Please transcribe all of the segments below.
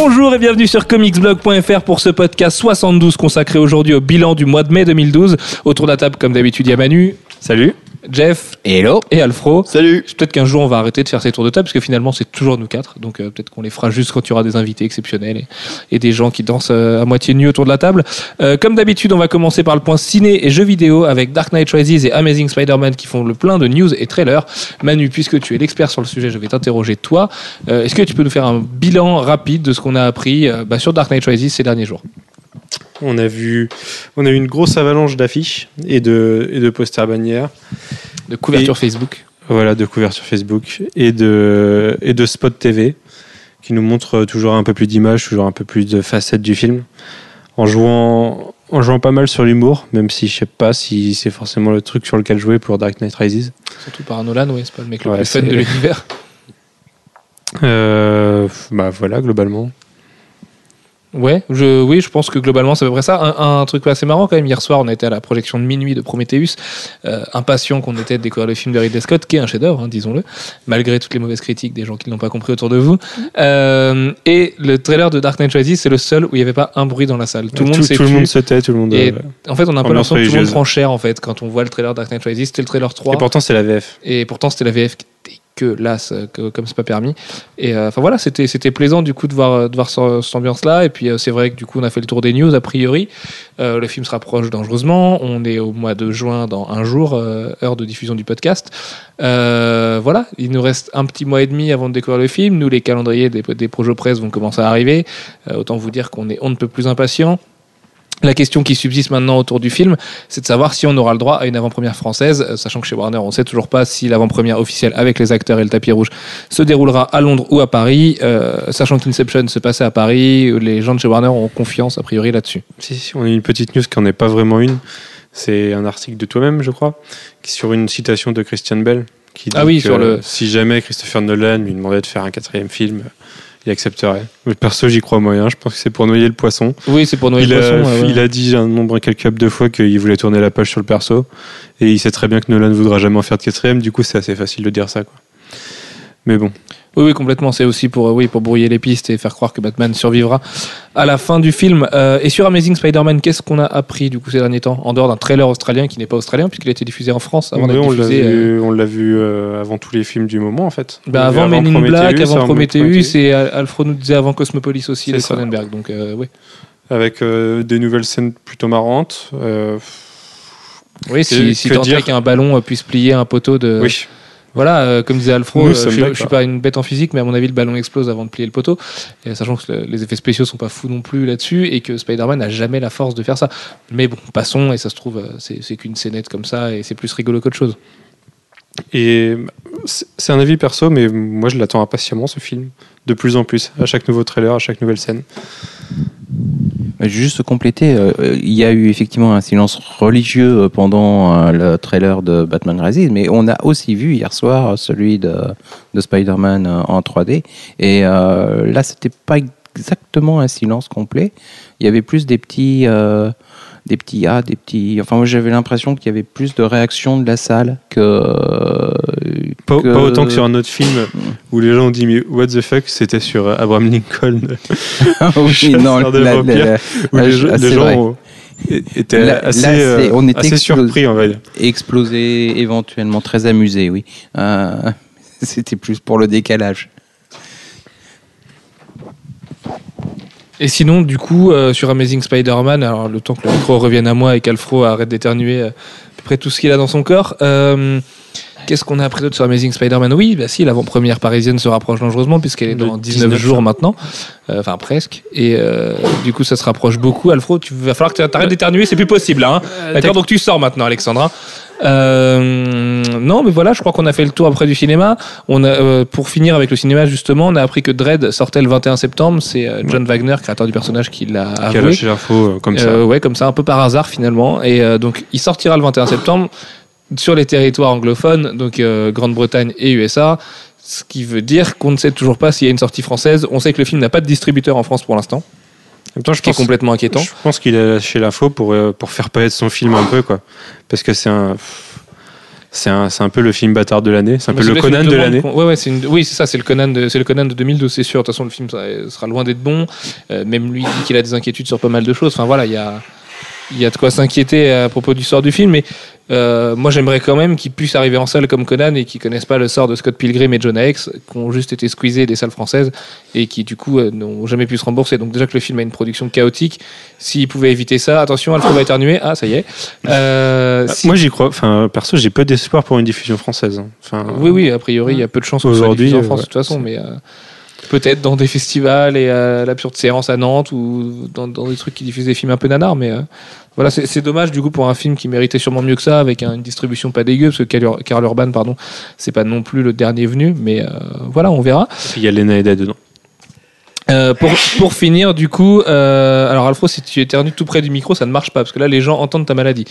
Bonjour et bienvenue sur comicsblog.fr pour ce podcast 72 consacré aujourd'hui au bilan du mois de mai 2012. Autour de la table, comme d'habitude, il y a Manu. Salut. Jeff. Hello. Et Alfro. Salut. Peut-être qu'un jour on va arrêter de faire ces tours de table parce que finalement c'est toujours nous quatre. Donc euh, peut-être qu'on les fera juste quand il y aura des invités exceptionnels et, et des gens qui dansent euh, à moitié nus autour de la table. Euh, comme d'habitude, on va commencer par le point ciné et jeux vidéo avec Dark Knight Rises et Amazing Spider-Man qui font le plein de news et trailers. Manu, puisque tu es l'expert sur le sujet, je vais t'interroger toi. Euh, Est-ce que tu peux nous faire un bilan rapide de ce qu'on a appris euh, bah, sur Dark Knight Rises ces derniers jours? On a vu, on a eu une grosse avalanche d'affiches et de, et de posters bannières. de couverture Et- Facebook Voilà, de couverture Facebook et de, et de spot TV qui nous montrent toujours un peu plus d'images, toujours un peu plus de facettes du film. En jouant, en jouant pas mal sur l'humour, même si je sais pas si c'est forcément le truc sur lequel jouer pour Dark Knight Rises. Surtout par Nolan, ouais, c'est pas le mec le plus fun de l'univers. Euh, bah voilà, globalement. Ouais, je, oui, je pense que globalement c'est à peu près ça. Un, un truc assez marrant quand même, hier soir on était à la projection de minuit de Prometheus, euh, impatient qu'on était de découvrir le film de Ridley Scott, qui est un chef-d'œuvre, hein, disons-le, malgré toutes les mauvaises critiques des gens qui ne l'ont pas compris autour de vous. Euh, et le trailer de Dark Knight Rises, c'est le seul où il n'y avait pas un bruit dans la salle. Tout le monde s'est tout le monde se tait, tout le monde. Et euh, en fait, on a un peu l'impression que tout le monde prend cher en fait quand on voit le trailer de Dark Knight Rises. C'était le trailer 3. et pourtant, c'est la VF. Et pourtant, c'était la VF que euh, que- comme c'est pas permis. Et euh, enfin voilà, c'était plaisant du coup de voir cette ambiance-là. Et puis euh, c'est vrai que du coup, on a fait le tour des news a priori. Euh, le film se rapproche dangereusement. On est au mois de juin dans un jour, heure de diffusion du podcast. Voilà, il nous reste un petit mois et demi avant de découvrir le film. Nous, les calendriers des, projets presse vont commencer à arriver. Autant vous dire qu'on est on ne peut plus impatient. La question qui subsiste maintenant autour du film, c'est de savoir si on aura le droit à une avant-première française, euh, sachant que chez Warner, on sait toujours pas si l'avant-première officielle avec les acteurs et le tapis rouge se déroulera à Londres ou à Paris, euh, sachant qu'Inception se passait à Paris, les gens de chez Warner ont confiance a priori là-dessus. Si, si, on a une petite news qui n'en est pas vraiment une. C'est un article de toi-même, je crois, sur une citation de Christian Bell. Qui dit Ah oui, que sur le- si jamais Christopher Nolan lui demandait de faire un quatrième film, il accepterait. Mais perso, j'y crois moyen. Je pense que c'est pour noyer le poisson. Oui, c'est pour il, a, Poisson. ouais. il a dit un nombre incalculable de fois qu'il voulait tourner la page sur le perso. Et il sait très bien que Nolan ne voudra jamais en faire de quatrième. Du coup, c'est assez facile de dire ça. Quoi. Mais bon. Oui, oui, complètement. C'est aussi pour, euh, oui, pour brouiller les pistes et faire croire que Batman survivra à la fin du film. Euh, et sur Amazing Spider-Man, qu'est-ce qu'on a appris du coup ces derniers temps En dehors d'un trailer australien qui n'est pas australien puisqu'il a été diffusé en France avant Oui, d'être on l'a diffusé. euh, vu, on l'a vu euh, avant tous les films du moment, en fait. Bah vu avant Men in Black, avant Prometheus, Prometheus, et Al- Alfred nous disait avant Cosmopolis aussi, de. Cronenberg. Donc oui. avec des nouvelles scènes plutôt marrantes. Oui, si, si tant dire est qu'un ballon puisse plier un poteau de. oui, Voilà, euh, comme disait Alfro, Nous euh, je, d'accord. suis pas une bête en physique, mais à mon avis, le ballon explose avant de plier le poteau. Et sachant que le- les effets spéciaux sont pas fous non plus là-dessus, et que Spider-Man n'a jamais la force de faire ça. Mais bon, passons, et ça se trouve, euh, c'est qu'une scénette comme ça, et c'est plus rigolo qu'autre chose. et c'est un avis perso, mais moi je l'attends impatiemment ce film, de plus en plus, à chaque nouveau trailer, à chaque nouvelle scène. Euh, Juste compléter, euh, il y a eu effectivement un silence religieux euh, pendant le trailer de Batman Rises, mais on a aussi vu hier soir celui de, de Spider-Man en 3D. Et euh, là, c'était pas exactement un silence complet. Il y avait plus des petits, des petits ah, des petits. Enfin, moi, j'avais l'impression qu'il y avait plus de réactions de la salle que. Pas, que- pas autant que sur un autre film où les gens ont dit mais what the fuck, c'était sur Abraham Lincoln, Ah oui, non, de la- vampires. la- où les, gens- les c'est gens vrai. ont- é- étaient Là- assez, là, euh, on était assez explos- surpris, on va dire. explosé, éventuellement très amusé, oui. Euh, C'était plus pour le décalage. Et sinon, du coup, euh, sur Amazing Spider-Man, alors le temps que le micro revienne à moi et qu'Alfro arrête d'éternuer euh, à peu près tout ce qu'il a dans son corps, euh, qu'est-ce qu'on a appris d'autre sur Amazing Spider-Man Oui, bah si, l'avant-première parisienne se rapproche dangereusement puisqu'elle est dans 19, 19 jours maintenant, Euh, enfin presque, et euh, du coup ça se rapproche beaucoup. Alfro, tu va falloir que tu arrêtes d'éternuer, c'est plus possible. Hein D'accord, donc tu sors maintenant, Alexandra. Euh, non, mais voilà, je crois qu'on a fait le tour après du cinéma. On a, euh, pour finir avec le cinéma, justement, on a appris que Dredd sortait le 21 septembre. C'est euh, John Wagner, créateur du personnage, qui l'a Qui a avoué. lâché l'info euh, comme ça. Euh, ouais, comme ça, un peu par hasard finalement. Et euh, donc, il sortira le 21 septembre sur les territoires anglophones, donc euh, Grande-Bretagne et USA. Ce qui veut dire qu'on ne sait toujours pas s'il y a une sortie française. On sait que le film n'a pas de distributeur en France pour l'instant, En même temps, je ce qui est complètement inquiétant. je pense qu'il a lâché l'info pour, euh, pour faire paraître son film un peu, quoi. Parce que c'est un. C'est un, un peu le film bâtard de l'année. C'est un Mais peu le Conan de l'année. Ouais, ouais, une- oui, c'est ça, c'est le Conan de, le Conan de 2012, c'est sûr. De toute façon, le film sera loin d'être bon. Euh, même lui dit qu'il a des inquiétudes sur pas mal de choses. Enfin voilà, il y a, y a de quoi s'inquiéter à propos du sort du film. Mais euh, moi, j'aimerais quand même qu'il puisse arriver en salle comme Conan et qu'ils connaissent pas le sort de Scott Pilgrim et Jonah Hex, qui ont juste été squeezés des salles françaises et qui du coup euh, n'ont jamais pu se rembourser. Donc déjà que le film a une production chaotique, s'ils pouvaient éviter ça, attention, Alfred va éternuer. Ah, ça y est. Euh, si- Moi, j'y crois. Enfin, perso, j'ai peu d'espoir pour une diffusion française. hein. Enfin, Oui, oui, a priori, il y a peu de chances Aujourd'hui, en France ouais, de toute façon, mais peut-être dans des festivals et à l'absurde séance à Nantes ou dans, des trucs qui diffusent des films un peu nanars, mais euh, voilà, c'est dommage du coup pour un film qui méritait sûrement mieux que ça, avec un- une distribution pas dégueu, parce que Karl Urban, pardon, c'est pas non plus le dernier venu, mais euh, voilà, on verra. Il y a Lena Headey dedans. Euh, pour, pour finir, du coup, euh, alors Alfro, si tu éternues tout près du micro, ça ne marche pas parce que là, les gens entendent ta maladie.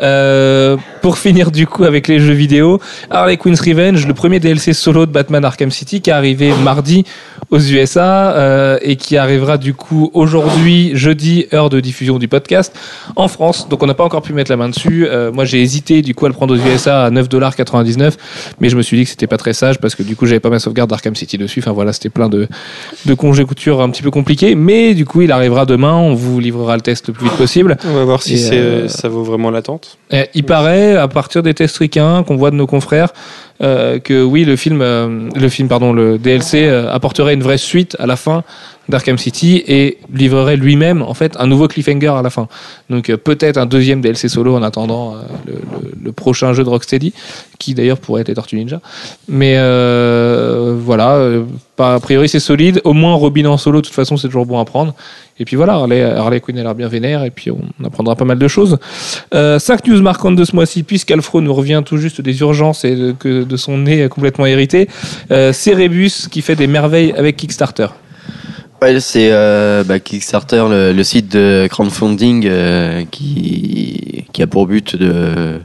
Euh, pour finir, du coup, avec les jeux vidéo, Harley Quinn's Revenge, le premier DLC solo de Batman Arkham City qui est arrivé mardi aux USA euh, et qui arrivera du coup aujourd'hui, jeudi, heure de diffusion du podcast en France. Donc on n'a pas encore pu mettre la main dessus. Euh, moi, j'ai hésité du coup à le prendre aux USA à 9,99$, mais je me suis dit que c'était pas très sage parce que du coup, j'avais pas ma sauvegarde d'Arkham City dessus. Enfin voilà, c'était plein de de congés un petit peu compliqué, mais du coup il arrivera demain, on vous livrera le test le plus vite possible. On va voir si euh, ça vaut vraiment l'attente. Et il paraît, à partir des tests ricains qu'on voit de nos confrères, euh, que oui, le film, euh, le film, pardon, le DLC apporterait une vraie suite à la fin d'Arkham City et livrerait lui-même en fait un nouveau cliffhanger à la fin. Donc euh, peut-être un deuxième DLC solo en attendant euh, le, prochain jeu de Rocksteady, qui d'ailleurs pourrait être les Ninja. Mais euh, voilà, euh, pas- a priori c'est solide. Au moins Robin en solo, de toute façon c'est toujours bon à prendre. Et puis voilà, Harley, Harley Quinn a l'air bien vénère et puis on apprendra pas mal de choses. Euh, 5 news marquantes de ce mois-ci, puisqu'Alfro nous revient tout juste des urgences et de, que de son nez complètement hérité. Cerebus qui fait des merveilles avec Kickstarter. Ouais, c'est euh, bah, Kickstarter, le, le site de crowdfunding euh, qui, qui a pour but de,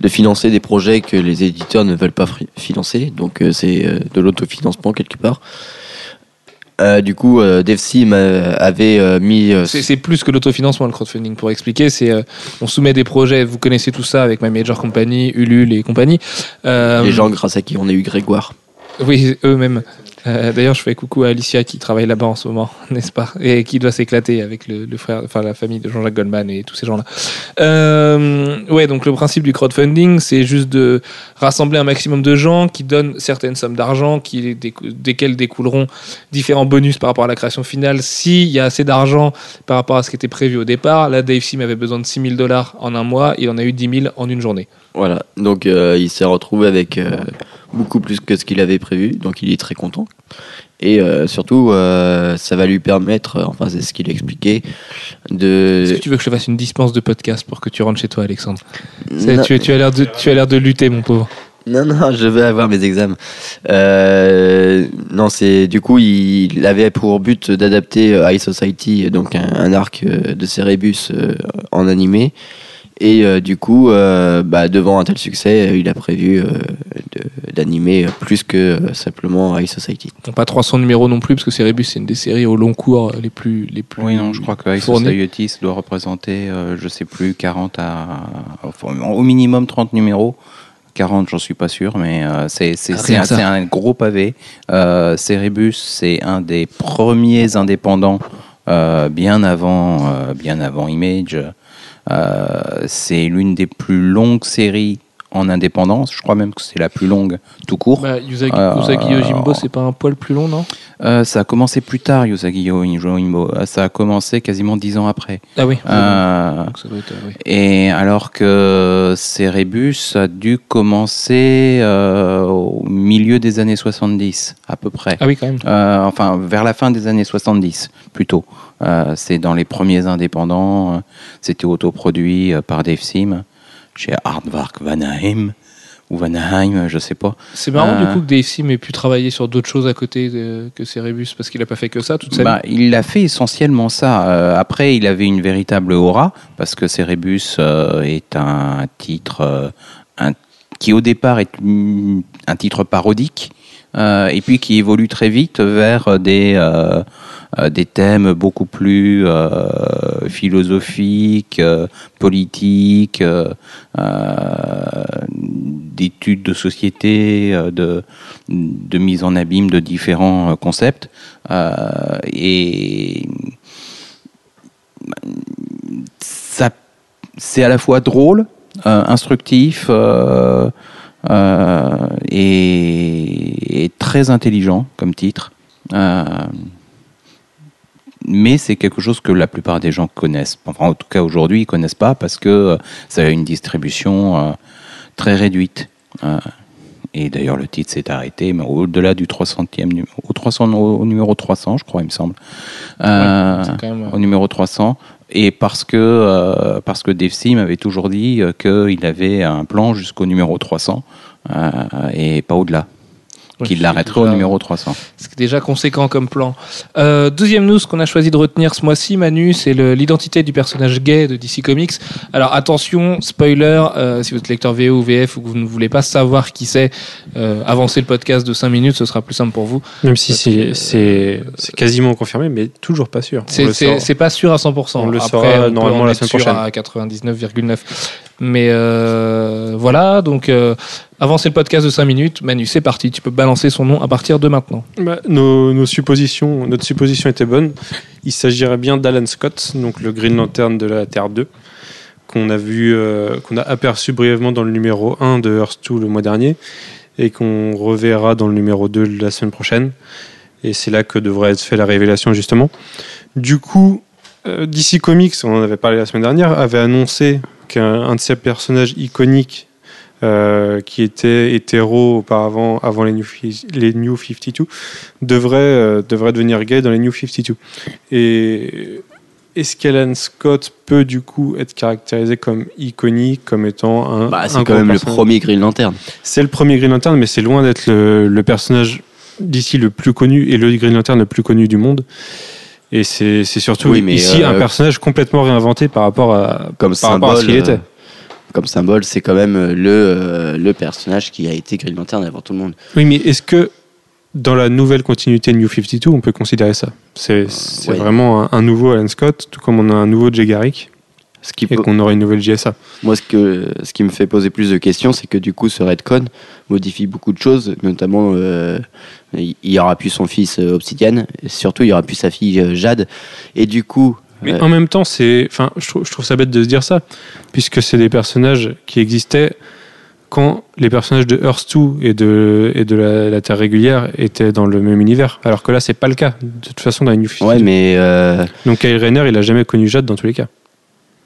de financer des projets que les éditeurs ne veulent pas financer. Donc euh, c'est de l'autofinancement quelque part. Euh, du coup, euh, DevSim euh, avait mis C'est plus que l'autofinancement, le crowdfunding. Pour expliquer, c'est on soumet des projets. Vous connaissez tout ça avec My Major Company, Ulule et compagnie. Les gens grâce à qui on a eu Grégoire. Oui, eux-mêmes. Euh, D'ailleurs, je fais coucou à Alicia qui travaille là-bas en ce moment, n'est-ce pas? Et qui doit s'éclater avec le, frère, enfin la famille de Jean-Jacques Goldman et tous ces gens-là. Euh, ouais, donc le principe du crowdfunding, c'est juste de rassembler un maximum de gens qui donnent certaines sommes d'argent, desquelles découleront différents bonus par rapport à la création finale. S'il y a assez d'argent par rapport à ce qui était prévu au départ, là, Dave Sim avait besoin de 6 000 dollars en un mois, il en a eu 10 000 en une journée. Voilà, donc euh, il s'est retrouvé avec euh, beaucoup plus que ce qu'il avait prévu, donc il est très content. Et euh, surtout, ça va lui permettre, enfin c'est ce qu'il expliquait, Est-ce de... que tu veux que je fasse une dispense de podcast pour que tu rentres chez toi, Alexandre? Tu, tu as l'air de, tu as l'air de lutter, mon pauvre. non, non, je vais avoir mes examens. Euh, non, c'est du coup, il, avait pour but d'adapter High Society, donc un, un arc de Cerebus en animé. Et euh, du coup, euh, bah, devant un tel succès, euh, il a prévu euh, d'animer plus que euh, simplement High Society. Bon, pas 300 numéros non plus, parce que Cerebus, c'est une des séries au long cours les plus. Les plus Oui, non, je crois que High. Society ça doit représenter, euh, je sais plus, 40 à. enfin, au minimum 30 numéros. 40, j'en suis pas sûr, mais euh, c'est Ah, un, un gros pavé. Euh, Cerebus, c'est un des premiers indépendants, euh, bien, avant, euh, bien avant Image. Euh, c'est l'une des plus longues séries en indépendance. Je crois même que c'est la plus longue tout court. Bah, Usagi, Euh, Usagi Yojimbo, c'est pas un poil plus long, non Euh, ça a commencé plus tard, Usagi Yojimbo. Euh, Ça a commencé quasiment dix ans après. Ah oui. Donc ça doit être, euh, oui. et alors que Cerebus a dû commencer au milieu des années 70, à peu près. Ah oui, quand même. Enfin, vers la fin des années 70, plutôt. Euh, c'est dans les premiers indépendants. euh, C'était autoproduit euh, par Dave Sim, chez Aardvark Vanaheim, ou Vanaheim, je sais pas. C'est marrant Euh, du coup que Dave Sim ait pu travailler sur d'autres choses à côté de- que Cerebus, parce qu'il a pas fait que ça toute sa Bah, vie. il a fait essentiellement ça. Euh, après, il avait une véritable aura, parce que Cerebus euh, est un titre euh, un- qui, au départ, est un titre parodique, euh, et puis qui évolue très vite vers des, euh, euh, des thèmes beaucoup plus euh, philosophiques, euh, politiques, euh, euh, d'études de société, euh, de, de mise en abîme de différents euh, concepts. Euh, et ça, c'est à la fois drôle, euh, instructif euh, et, et très intelligent comme titre. Euh, mais c'est quelque chose que la plupart des gens connaissent. Enfin, en tout cas, aujourd'hui, ils connaissent pas parce que euh, ça a une distribution euh, très réduite. Et d'ailleurs, le titre s'est arrêté, mais au-delà du 300e numéro, au, 300, au numéro 300, je crois, il me semble. C'est quand même, au numéro 300. Et parce que, euh, parce que Dave Sim avait toujours dit euh, qu'il avait un plan jusqu'au numéro 300 euh, et pas au-delà. C'est l'arrêterait au numéro 300. C'est déjà conséquent comme plan. Euh, deuxième news qu'on a choisi de retenir ce mois-ci, Manu, c'est l'identité du personnage gay de DC Comics. Alors attention, spoiler, euh, si vous êtes lecteur VO ou VF ou que vous ne voulez pas savoir qui c'est, euh, avancez le podcast de 5 minutes, ce sera plus simple pour vous. Même si Parce c'est que- c'est c'est quasiment confirmé, mais toujours pas sûr. C'est- pas sûr à 100%. On le Après, saura on normalement en la semaine prochaine. À 99,9. Mais euh, voilà, donc euh, avancez le podcast de 5 minutes. Manu, c'est parti, tu peux balancer son nom à partir de maintenant. Bah, nos, suppositions, notre supposition était bonne. Il s'agirait bien d'Alan Scott, donc le Green Lantern de la Terre 2, qu'on a euh, qu'on a aperçu brièvement dans le numéro 1 de Earth 2 le mois dernier, et qu'on reverra dans le numéro 2 la semaine prochaine. Et c'est là que devrait être fait la révélation justement. Du coup, euh, DC Comics, on en avait parlé la semaine dernière, avait annoncé qu'un un de ses personnages iconiques euh, qui était hétéro auparavant, avant les New, Fi- les New 52, devrait, euh, devrait devenir gay dans les New 52. Et est-ce qu'Alan Scott peut du coup être caractérisé comme iconique, comme étant un. Bah, c'est quand même le premier Green Lantern. C'est le premier Green Lantern, mais c'est loin d'être le, le personnage d'ici le plus connu et le Green Lantern le plus connu du monde. Et c'est surtout Oui, mais, ici euh, un personnage complètement réinventé par rapport à, Comme par rapport à ce qu'il était. euh, Comme symbole, c'est quand même euh, le, euh, le personnage qui a été Green Lantern avant tout le monde. Oui, mais est-ce que dans la nouvelle continuité New 52, on peut considérer ça? C'est c'est ouais. vraiment un, un nouveau Alan Scott, tout comme on a un nouveau Jay Garrick Ce qui et peut- qu'on aurait une nouvelle JSA. Moi, ce, que, ce qui me fait poser plus de questions, c'est que du coup, ce Redcon modifie beaucoup de choses, notamment euh, il il y aura plus son fils euh, Obsidian, et surtout il y aura plus sa fille euh, Jade, et du coup, Mais euh, en même temps, c'est, enfin, je trouve, je trouve ça bête de se dire ça, puisque c'est des personnages qui existaient quand les personnages de Earth 2 et de, et de la, la Terre régulière étaient dans le même univers. Alors que là, c'est pas le cas. De toute façon, dans les New 52. ouais, mais euh, Donc Kyle Rayner, il a jamais connu Jade dans tous les cas.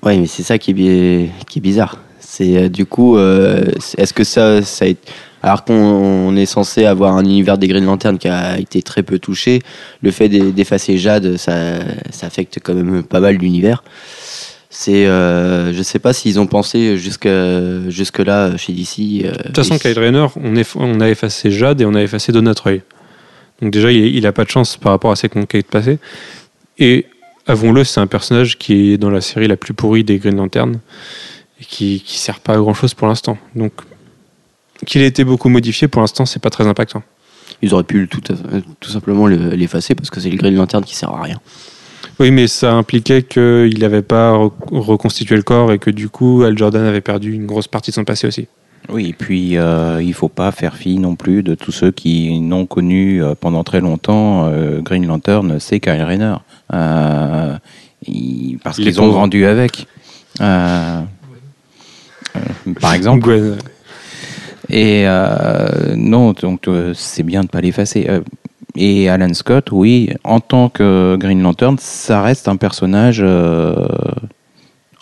Ouais, mais c'est ça qui est, qui est bizarre. C'est euh, du coup, euh, est-ce que ça, ça alors qu'on on est censé avoir un univers des Green Lantern qui a été très peu touché, le fait d'e- d'effacer Jade, ça, ça affecte quand même pas mal l'univers. C'est, euh, je sais pas s'ils ont pensé jusque jusque là chez DC. euh, De toute façon, Kyle Rayner, on, a effacé Jade et on a effacé Donna Troy. Donc déjà, il, il a pas de chance par rapport à ses conquêtes passées. Et avouons-le, c'est un personnage qui est dans la série la plus pourrie des Green Lantern et qui, qui sert pas à grand chose pour l'instant. Donc qu'il ait été beaucoup modifié, pour l'instant, c'est pas très impactant. ils auraient pu tout, tout simplement le- l'effacer parce que c'est le Green Lantern qui sert à rien. Oui, mais ça impliquait qu'il n'avait pas re- reconstitué le corps et que du coup, Al Jordan avait perdu une grosse partie de son passé aussi. Oui, et puis euh, il faut pas faire fi non plus de tous ceux qui n'ont connu euh, pendant très longtemps euh, Green Lantern, c'est Kyle Rayner. Parce qu'ils ont grandi avec. Par exemple. Gwen, Et non, donc c'est bien de pas l'effacer. Et Alan Scott, oui, en tant que Green Lantern, ça reste un personnage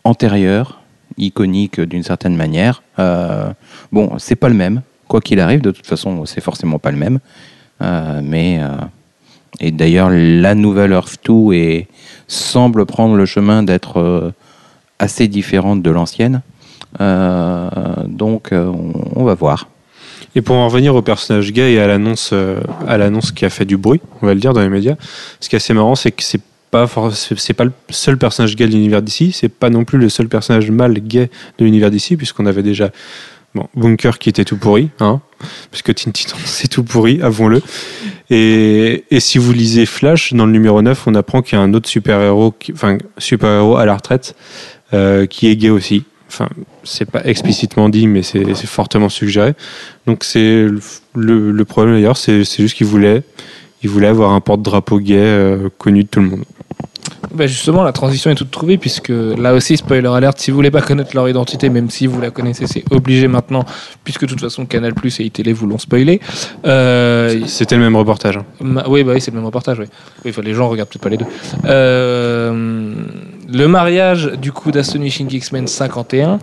antérieur, iconique d'une certaine manière. Euh, bon, c'est pas le même, quoi qu'il arrive. De toute façon, c'est forcément pas le même. Euh, mais euh, et d'ailleurs, la nouvelle Earth 2 est, semble prendre le chemin d'être assez différente de l'ancienne. Donc, on, va voir. Et pour en revenir au personnage gay et à l'annonce, à l'annonce qui a fait du bruit, on va le dire dans les médias, ce qui est assez marrant, c'est que c'est pas c'est pas le seul personnage gay de l'univers d'ici, c'est pas non plus le seul personnage mâle gay de l'univers d'ici, puisqu'on avait déjà bon, Bunker qui était tout pourri, hein, puisque Teen c'est tout pourri, avouons-le. Et, si vous lisez Flash, dans le numéro 9, on apprend qu'il y a un autre super-héros, enfin super-héros à la retraite, euh, qui est gay aussi. enfin, c'est pas explicitement dit, mais c'est fortement suggéré. Donc c'est le, problème d'ailleurs, c'est c'est juste qu'il voulait, il voulait avoir un porte-drapeau gay euh, connu de tout le monde. Bah justement, la transition est toute trouvée puisque là aussi, spoiler alert, si vous voulez pas connaître leur identité, même si vous la connaissez, c'est obligé maintenant, puisque de toute façon Canal Plus et iTélé vous l'ont spoilé. Euh, C'était le même reportage. hein. Ma- Oui, bah oui, c'est le même reportage. Oui. Les gens regardent peut-être pas les deux. Euh, le mariage du coup d'Astonishing X-Men 51,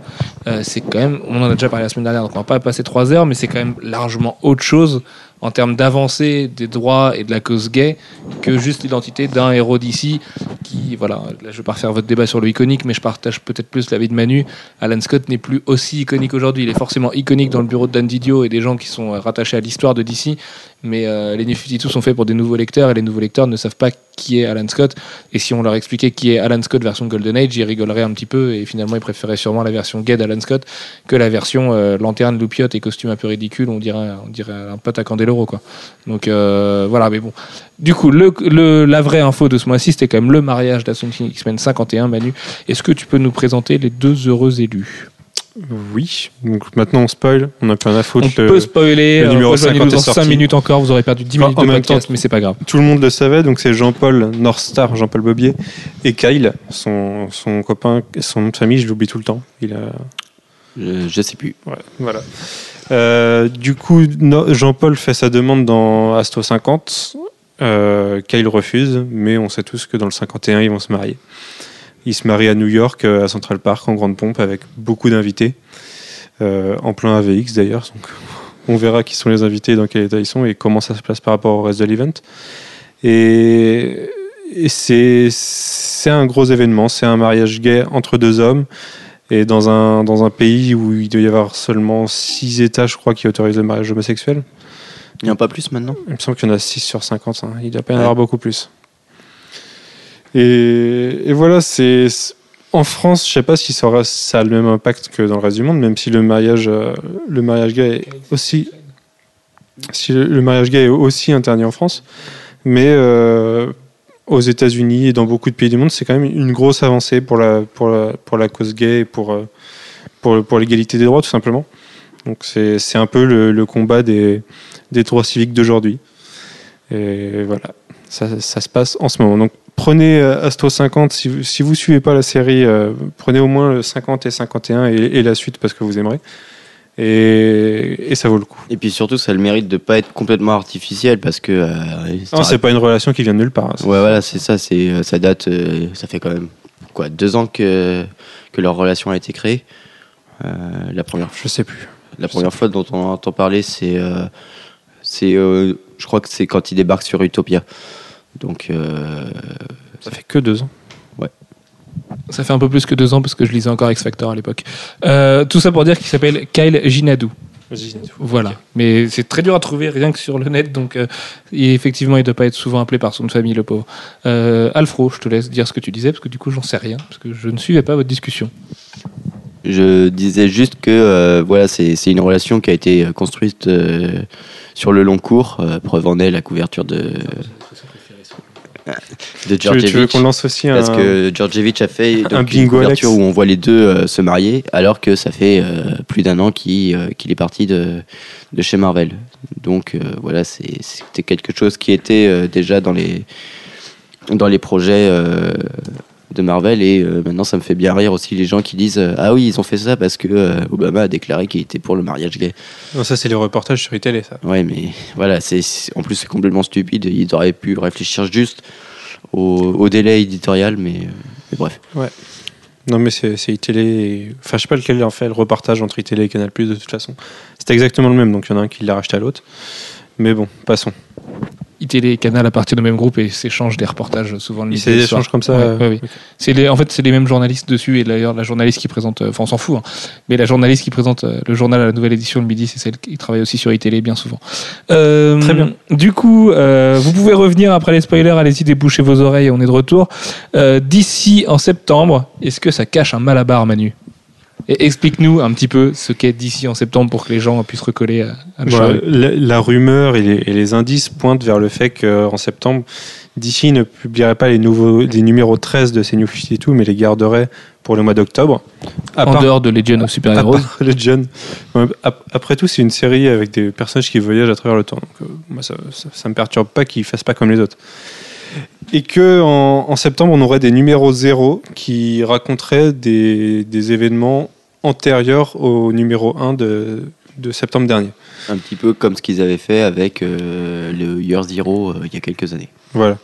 euh, c'est quand même, on en a déjà parlé la semaine dernière, donc on va pas passer trois heures, mais c'est quand même largement autre chose en termes d'avancée des droits et de la cause gay que juste l'identité d'un héros d'ici qui, voilà, là je vais pas refaire votre débat sur le iconique, mais je partage peut-être plus l'avis de Manu. Alan Scott n'est plus aussi iconique aujourd'hui. Il est forcément iconique dans le bureau de Dan Didio et des gens qui sont euh, rattachés à l'histoire de DC, mais euh, les 52 sont faits pour des nouveaux lecteurs et les nouveaux lecteurs ne savent pas qui est Alan Scott. Et si on leur expliquait qui est Alan Scott version Golden Age, ils rigoleraient un petit peu et finalement ils préféraient sûrement la version gay d'Alan Scott que la version euh, lanterne, loupiote et costume un peu ridicule. On dirait, on dirait un pote à Quoi. Donc euh, voilà, mais bon. Du coup, le, le- la vraie info de ce mois-ci, c'était quand même le mariage d'Astonishing X-Men 51, Manu. Est-ce que tu peux nous présenter les deux heureux élus? Oui. Donc maintenant on spoil, on a plus rien à foutre. On Le- peut spoiler, le euh, numéro rejoignez-nous 50 est dans 5 sorti. minutes encore, vous aurez perdu 10 Enfin, minutes en de même podcast, temps, mais c'est pas grave. Tout le monde le savait, donc c'est Jean-Paul Northstar, Jean-Paul Bobier, et Kyle, son, son copain, son nom de famille, je l'oublie tout le temps. Il a, Je, je sais plus. ouais, voilà. Euh, du coup, Jean-Paul fait sa demande dans Asto 50. Euh, Kyle refuse, mais on sait tous que dans le 51, ils vont se marier. Ils se marient à New York, euh, à Central Park, en grande pompe, avec beaucoup d'invités, en plein AVX d'ailleurs. On verra qui sont les invités, dans quel état ils sont et comment ça se place par rapport au reste de l'event. Et, c'est un gros événement, c'est un mariage gay entre deux hommes. Et dans un, dans un pays où il doit y avoir seulement 6 États, je crois, qui autorisent le mariage homosexuel. Il n'y en a pas plus maintenant? Il me semble qu'il y en a 6 sur 50. hein. Il ne doit pas y en Ouais. avoir beaucoup plus. Et, et voilà, c'est. En France, je sais pas si ça, aura, ça a le même impact que dans le reste du monde, même si le mariage, euh, le mariage gay est aussi. Si le mariage gay est aussi interdit en France, mais euh, aux États-Unis et dans beaucoup de pays du monde, c'est quand même une grosse avancée pour la, pour pour la cause gay et pour, euh, pour, pour l'égalité des droits, tout simplement. Donc c'est un peu le, combat des, des droits civiques d'aujourd'hui. Et voilà, ça, ça se passe en ce moment. Donc prenez euh, Astro 50, si vous, si vous suivez pas la série, euh, prenez au moins le 50 et 51 et, et la suite parce que vous aimerez. Et, et ça vaut le coup. Et puis surtout, ça a le mérite de pas être complètement artificiel parce que. euh, Non, c'est pas une relation qui vient de nulle part. hein. Ouais, voilà, c'est ça. C'est euh, ça date. euh, ça fait quand même quoi deux ans que que leur relation a été créée. Euh, la première Je sais plus. la première fois dont on entend parler, c'est c'est je crois que c'est quand il débarque sur Utopia. Donc Ça fait que deux ans. Ça fait un peu plus que deux ans parce que je lisais encore X Factor à l'époque. Euh, tout ça pour dire qu'il s'appelle Kyle Ginadou. Voilà. Mais c'est très dur à trouver rien que sur le net. Donc, euh, et effectivement, il ne doit pas être souvent appelé par son famille, le pauvre. Euh, Alfro, je te laisse dire ce que tu disais parce que du coup, j'en sais rien. Parce que je ne suivais pas votre discussion. je disais juste que euh, voilà, c'est c'est une relation qui a été construite euh, sur le long cours. Euh, preuve en est la couverture de de veux- tu veux Djordjevic. qu'on lance aussi un. Parce que Djordjevic a fait donc, un une bingo, couverture Alex. où on voit les deux euh, se marier, alors que ça fait euh, plus d'un an qu'il euh, qu'il est parti de, de chez Marvel. Donc voilà, c'était quelque chose qui était déjà dans les, dans les projets de Marvel. Et euh, maintenant, ça me fait bien rire aussi les gens qui disent euh, Ah oui, ils ont fait ça parce que euh, Obama a déclaré qu'il était pour le mariage gay. Non, ça, c'est les reportages sur télé, ça. Ouais, mais voilà, c'est en plus c'est complètement stupide. Ils auraient pu réfléchir juste au, au délai éditorial, mais, mais bref. Non, mais c'est c'est iTélé. et- Enfin, je sais pas lequel en fait le reportage entre iTélé et Canal de toute façon. C'était exactement le même, donc il y en a un qui l'a racheté à l'autre. Mais bon, passons. iTélé et Canal appartiennent au même groupe et s'échangent des reportages souvent le Il midi s'est et des le soir. échanges comme ça. Ouais, euh, ouais, oui. C'est les, en fait, c'est les mêmes journalistes dessus. Et d'ailleurs, la journaliste qui présente, euh, enfin, on s'en fout, hein, mais la journaliste qui présente euh, le journal à la nouvelle édition le midi, c'est celle qui travaille aussi sur iTélé bien souvent. Euh, Très bien. Du coup, euh, vous pouvez revenir après les spoilers. Allez-y, débouchez vos oreilles. On est de retour. Euh, D'ici en septembre, est-ce que ça cache un malabar, Manu? Et explique-nous un petit peu ce qu'est d'ici en septembre pour que les gens puissent recoller à, à Voilà, la, la rumeur et les, et les indices pointent vers le fait qu'en septembre, DC ne publierait pas les, nouveaux, les numéros 13 de ces New 52, mais les garderait pour le mois d'octobre. En part- dehors de Legion of Super Heroes. Legion. Après tout, c'est une série avec des personnages qui voyagent à travers le temps. Donc, euh, moi, ça, ça, ça me perturbe pas qu'ils fassent pas comme les autres. Et que en, en septembre, on aurait des numéros 0 qui raconteraient des, des événements antérieurs au numéro 1 de, de septembre dernier. Un petit peu comme ce qu'ils avaient fait avec euh, le Year Zero euh, il y a quelques années. Voilà.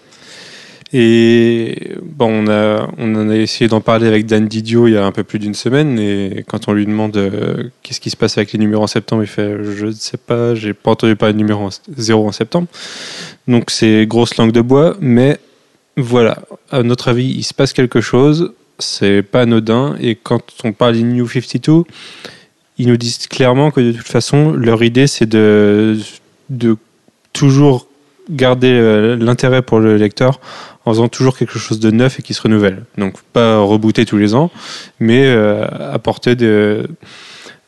Et bon, on, a, on en a essayé d'en parler avec Dan Didio il y a un peu plus d'une semaine. Et quand on lui demande euh, qu'est-ce qui se passe avec les numéros en septembre, il fait Je ne sais pas, j'ai pas entendu parler de numéro en- zéro en septembre. Donc c'est grosse langue de bois. Mais voilà, à notre avis, il se passe quelque chose. C'est pas anodin. Et quand on parle des New 52, ils nous disent clairement que de toute façon, leur idée, c'est de, de toujours garder euh, l'intérêt pour le lecteur en faisant toujours quelque chose de neuf et qui se renouvelle. Donc pas rebooter tous les ans, mais euh, apporter, de,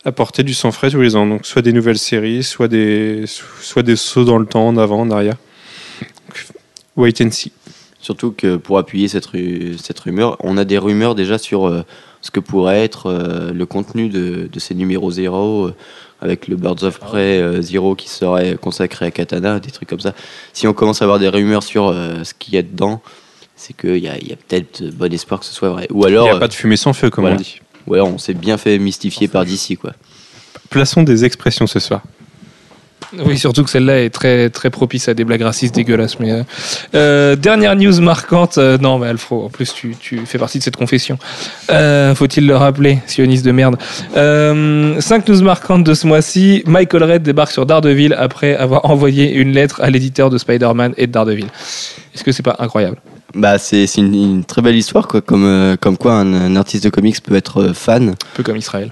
apporter du sang frais tous les ans. Donc soit des nouvelles séries, soit des, soit des sauts dans le temps, en avant, en arrière. Wait and see. Surtout que pour appuyer cette, ru- cette rumeur, on a des rumeurs déjà sur euh, ce que pourrait être euh, le contenu de, de ces numéros zéro, euh, avec le Birds of Prey euh, Zero qui serait consacré à Katana, des trucs comme ça. Si on commence à avoir des rumeurs sur ce qu'il y a dedans, c'est qu'il y a, il peut-être bon espoir que ce soit vrai. Ou Il alors, n'y a pas de fumée sans feu, comme voilà. on dit. ou alors on s'est bien fait mystifier par d'ici, quoi. Plaçons des expressions ce soir. Oui, surtout que celle-là est très, très propice à des blagues racistes dégueulasses. Mais euh, euh, dernière news marquante. euh, non, mais Alfro, en plus, tu, tu fais partie de cette confession. Faut-il le rappeler, sioniste de merde. Cinq news marquantes de ce mois-ci. Michael Red débarque sur Daredevil après avoir envoyé une lettre à l'éditeur de Spider-Man et de Daredevil. Est-ce que c'est pas incroyable? Bah, c'est une, une très belle histoire, quoi. Comme, comme quoi un, un artiste de comics peut être fan. Un peu comme Israël.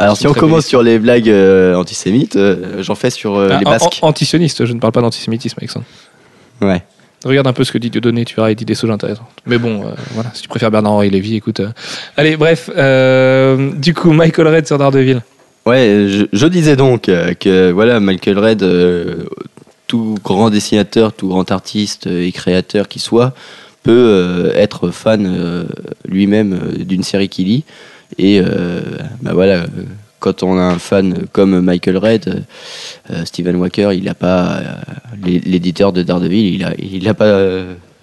Alors, C'est si on commence sur les blagues euh, antisémites, euh, j'en fais sur euh, Ah, les Basques. an- antisioniste, je ne parle pas d'antisémitisme, Alexandre. Ouais. Regarde un peu ce que dit Dieudonné, tu verras, il dit des choses intéressantes. Mais bon, voilà, si tu préfères Bernard-Henri Lévy, écoute. Allez, bref, du coup, Michael Red sur Daredevil. Ouais, je, je disais donc que voilà, Michael Red, tout grand dessinateur, tout grand artiste et créateur qui soit, peut être fan lui-même d'une série qu'il lit. Et euh, bah voilà, euh, quand on a un fan comme Michael Red, euh, Steven Walker, il n'a pas, l'é- l'éditeur de Daredevil, il a, il a pas,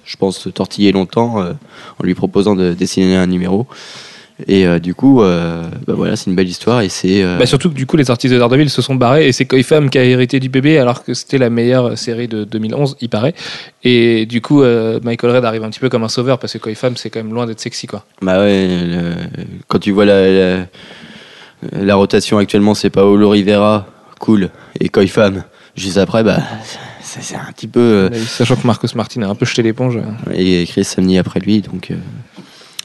je pense, tortillé longtemps en lui proposant de dessiner un numéro. Et euh, du coup, euh, bah voilà, c'est une belle histoire et c'est. euh, Bah, surtout que du coup, les artistes de Daredevil se sont barrés et c'est Koifam qui a hérité du bébé alors que c'était la meilleure série de 2011, il paraît. Et du coup, euh, Michael Red arrive un petit peu comme un sauveur parce que Koifam, c'est quand même loin d'être sexy, quoi. Bah ouais, le- quand tu vois la, la, la rotation actuellement, c'est Paolo Rivera, cool, et Koifam. Juste après, bah, c'est un petit peu. euh, Sachant que Marcos Martin a un peu jeté l'éponge. euh. et Chris Samney après lui, donc. euh,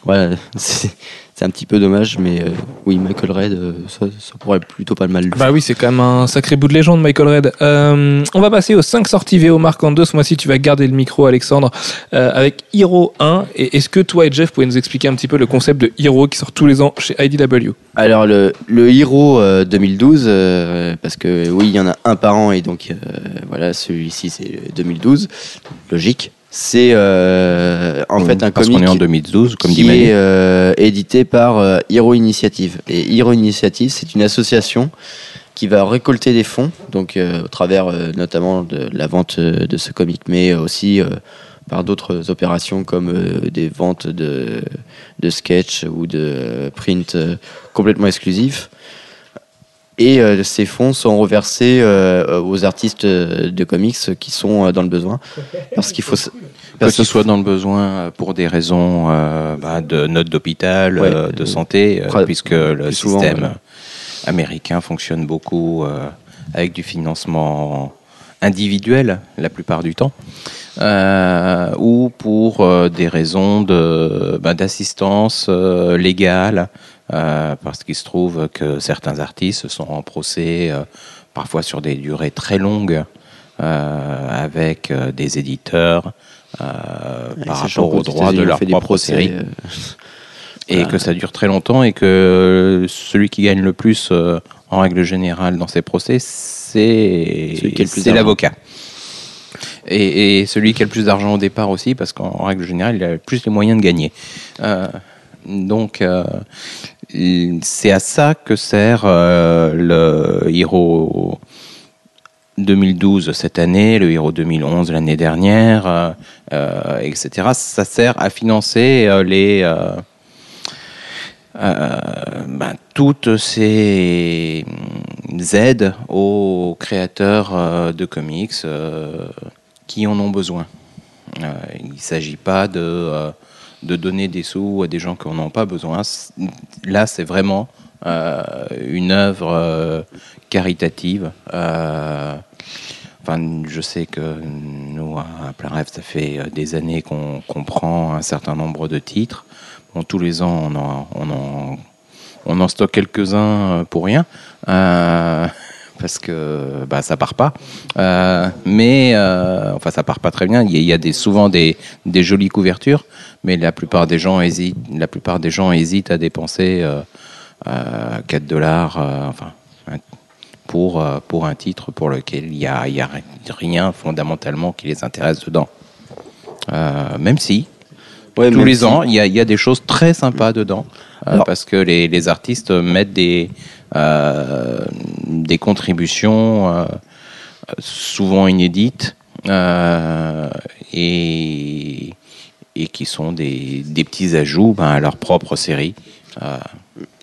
voilà, c'est c'est un petit peu dommage, mais euh, oui, Michael Red, euh, ça, ça pourrait plutôt pas mal le faire. Bah oui, c'est quand même un sacré bout de légende, Michael Red. Euh, on va passer aux 5 sorties VO marquantes de ce mois-ci. Tu vas garder le micro, Alexandre, euh, avec Hero 1. Et est-ce que toi et Jeff pouvez nous expliquer un petit peu le concept de Hero qui sort tous les ans chez IDW Alors le, le Hero euh, 2012, euh, parce que oui, il y en a un par an et donc euh, voilà, celui-ci c'est 2012, logique. C'est euh, en fait un Parce comic qu'on est en 2012, comme dit qui est euh, édité par euh, Hero Initiative. Et Hero Initiative, c'est une association qui va récolter des fonds, donc euh, au travers euh, notamment de la vente de ce comic, mais aussi euh, par d'autres opérations comme euh, des ventes de, de sketch ou de print complètement exclusifs. Et euh, ces fonds sont reversés euh, aux artistes euh, de comics qui sont euh, dans le besoin. Parce qu'il faut. s- Que parce ce soit dans le besoin euh, pour des raisons euh, bah, de notes d'hôpital, Ouais. euh, de santé, euh, puisque le souvent, système américain fonctionne beaucoup euh, avec du financement individuel la plupart du temps, euh, ou pour euh, des raisons de bah, d'assistance euh, légale, euh, parce qu'il se trouve que certains artistes sont en procès, euh, parfois sur des durées très longues, euh, avec des éditeurs par rapport aux droits de leur propre série. Et que ça dure très longtemps et que celui qui gagne le plus, en règle générale, dans ces procès, c'est l'avocat. Et, et celui qui a le plus d'argent au départ aussi, parce qu'en règle générale, il a le plus les moyens de gagner. Euh, donc, euh, c'est à ça que sert euh, le Hero 2012 cette année, le Hero 2011 l'année dernière, euh, etc. Ça sert à financer les ben, toutes ces aides aux créateurs de comics qui en ont besoin. Il ne s'agit pas de, de donner des sous à des gens qui n'en ont pas besoin. Là, c'est vraiment euh, une œuvre euh, caritative. Euh, Enfin, je sais que nous, à Plein Rêve, ça fait des années qu'on qu'on prend un certain nombre de titres. Tous les ans, on en, on on en stocke quelques-uns pour rien, parce que bah, ça part pas. Euh, mais, euh, enfin, ça part pas très bien. Il y a, il y a des, souvent des, des jolies couvertures, mais la plupart des gens hésitent, la plupart des gens hésitent à dépenser euh, euh, 4 dollars, enfin, pour, pour un titre pour lequel il n'y a, il y a rien fondamentalement qui les intéresse dedans. Même si, Ouais, tous les ans, il y, y a des choses très sympas dedans, euh, parce que les, les artistes mettent des, des contributions euh, souvent inédites euh, et, et qui sont des, des petits ajouts ben, à leur propre série. Euh,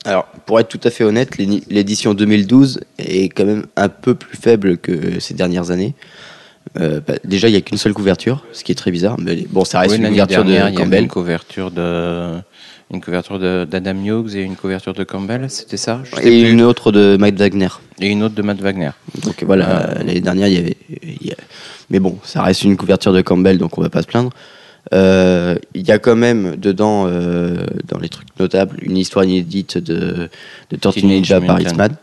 Alors, pour être tout à fait honnête, l'édition 2012 est quand même un peu plus faible que ces dernières années. Euh, bah, déjà, il n'y a qu'une seule couverture, ce qui est très bizarre. Mais bon, ça reste oui, une couverture dernière, de il y Campbell. une couverture de une couverture d'Adam Hughes et une couverture de Campbell, c'était ça Je Et plus. une autre de Matt Wagner. Et une autre de Matt Wagner. Donc voilà, Euh. l'année dernière, il y avait. il y a- Mais bon, ça reste une couverture de Campbell, donc on va pas se plaindre. Euh, Il y a quand même dedans, euh, dans les trucs notables, une histoire inédite de, de Tortue Ninja par. Hitman.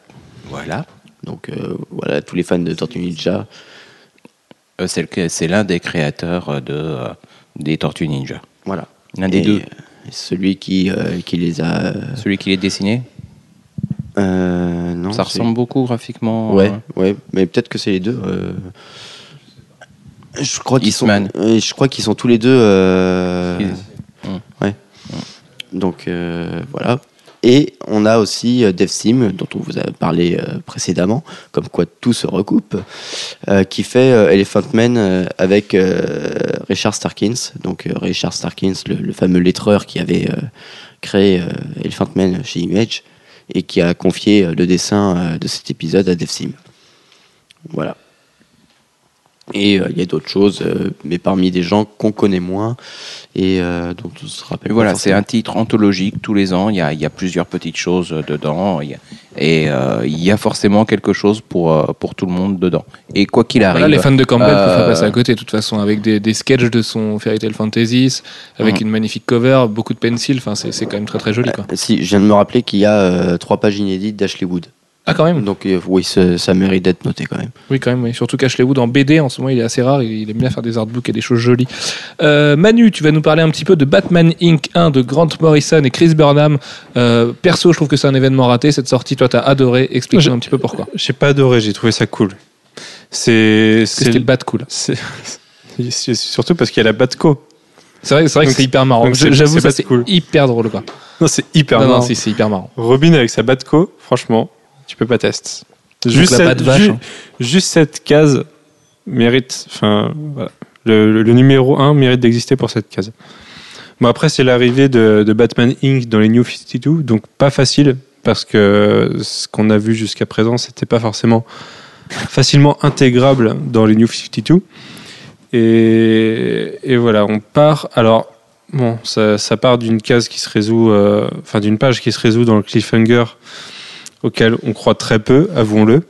Voilà. Donc voilà, tous les fans de Tortue Ninja. C'est l'un des créateurs de des Tortues Ninja. Voilà. L'un des Et, deux. Euh, celui qui, euh, qui les a. Celui qui les dessinait? Euh, non, ça ressemble beaucoup graphiquement. Ouais, euh, ouais, mais peut-être que c'est les deux. euh. Je crois qu'ils sont. Euh, Je crois qu'ils sont tous les deux. euh, Hum. Ouais. Donc euh, voilà. Et on a aussi euh, Dev Sim, dont on vous a parlé euh, précédemment, comme quoi tout se recoupe, euh, qui fait Elephant Man avec Richard Starkins. Donc Richard Starkins, le, fameux lettreur qui avait créé Elephant Man chez Image et qui a confié le dessin de cet épisode à Dev Sim. Voilà. Et euh, il y a d'autres choses, euh, mais parmi des gens qu'on connaît moins et euh, dont on se rappelle. Voilà, c'est un titre anthologique tous les ans. Il y a, il y a plusieurs petites choses euh, dedans. Il y a- et euh, il y a forcément quelque chose pour, pour tout le monde dedans. Et quoi qu'il arrive. Voilà, les fans de Campbell peuvent euh, pas passer à côté de toute façon avec des, des sketchs de son Fairy Tail Fantasies, avec Mhm. une magnifique cover, beaucoup de pencils. Enfin, c'est c'est quand même très très joli quoi. Euh, Si, je viens de me rappeler qu'il y a euh, trois pages inédites d'Ashley Wood. Ah quand même. Donc euh, oui, ça, ça mérite d'être noté quand même. Oui, quand même, oui. Surtout qu'Ashley Wood en BD, en ce moment, il est assez rare. Il, il aime bien faire des artbooks et des choses jolies. Euh, Manu, tu vas nous parler un petit peu de Batman Inc. 1 de Grant Morrison et Chris Burnham. Euh, perso, je trouve que c'est un événement raté, cette sortie. Toi, t'as adoré. Explique-nous un petit peu pourquoi. J'ai pas adoré, j'ai trouvé ça cool. C'est. Que C'était bat cool. c'est- surtout parce qu'il y a la Batco. C'est vrai, c'est vrai que c'est hyper marrant. J'avoue, c'est ça c'est cool. hyper drôle quoi. Non, c'est hyper non, non, marrant. c'est hyper marrant. Robin avec sa Batco, franchement, tu peux pas. Juste cette, vache. ju- hein. juste cette case mérite. Enfin, voilà. le, le- le numéro 1 mérite d'exister pour cette case. Bon, après, c'est l'arrivée de, de Batman Inc. dans les New 52, donc pas facile, parce que ce qu'on a vu jusqu'à présent, c'était pas forcément facilement intégrable dans les New 52. Et, et voilà, on part. Alors, bon, ça, ça part d'une case qui se résout, euh, enfin d'une page qui se résout dans le cliffhanger auquel on croit très peu, avouons-le.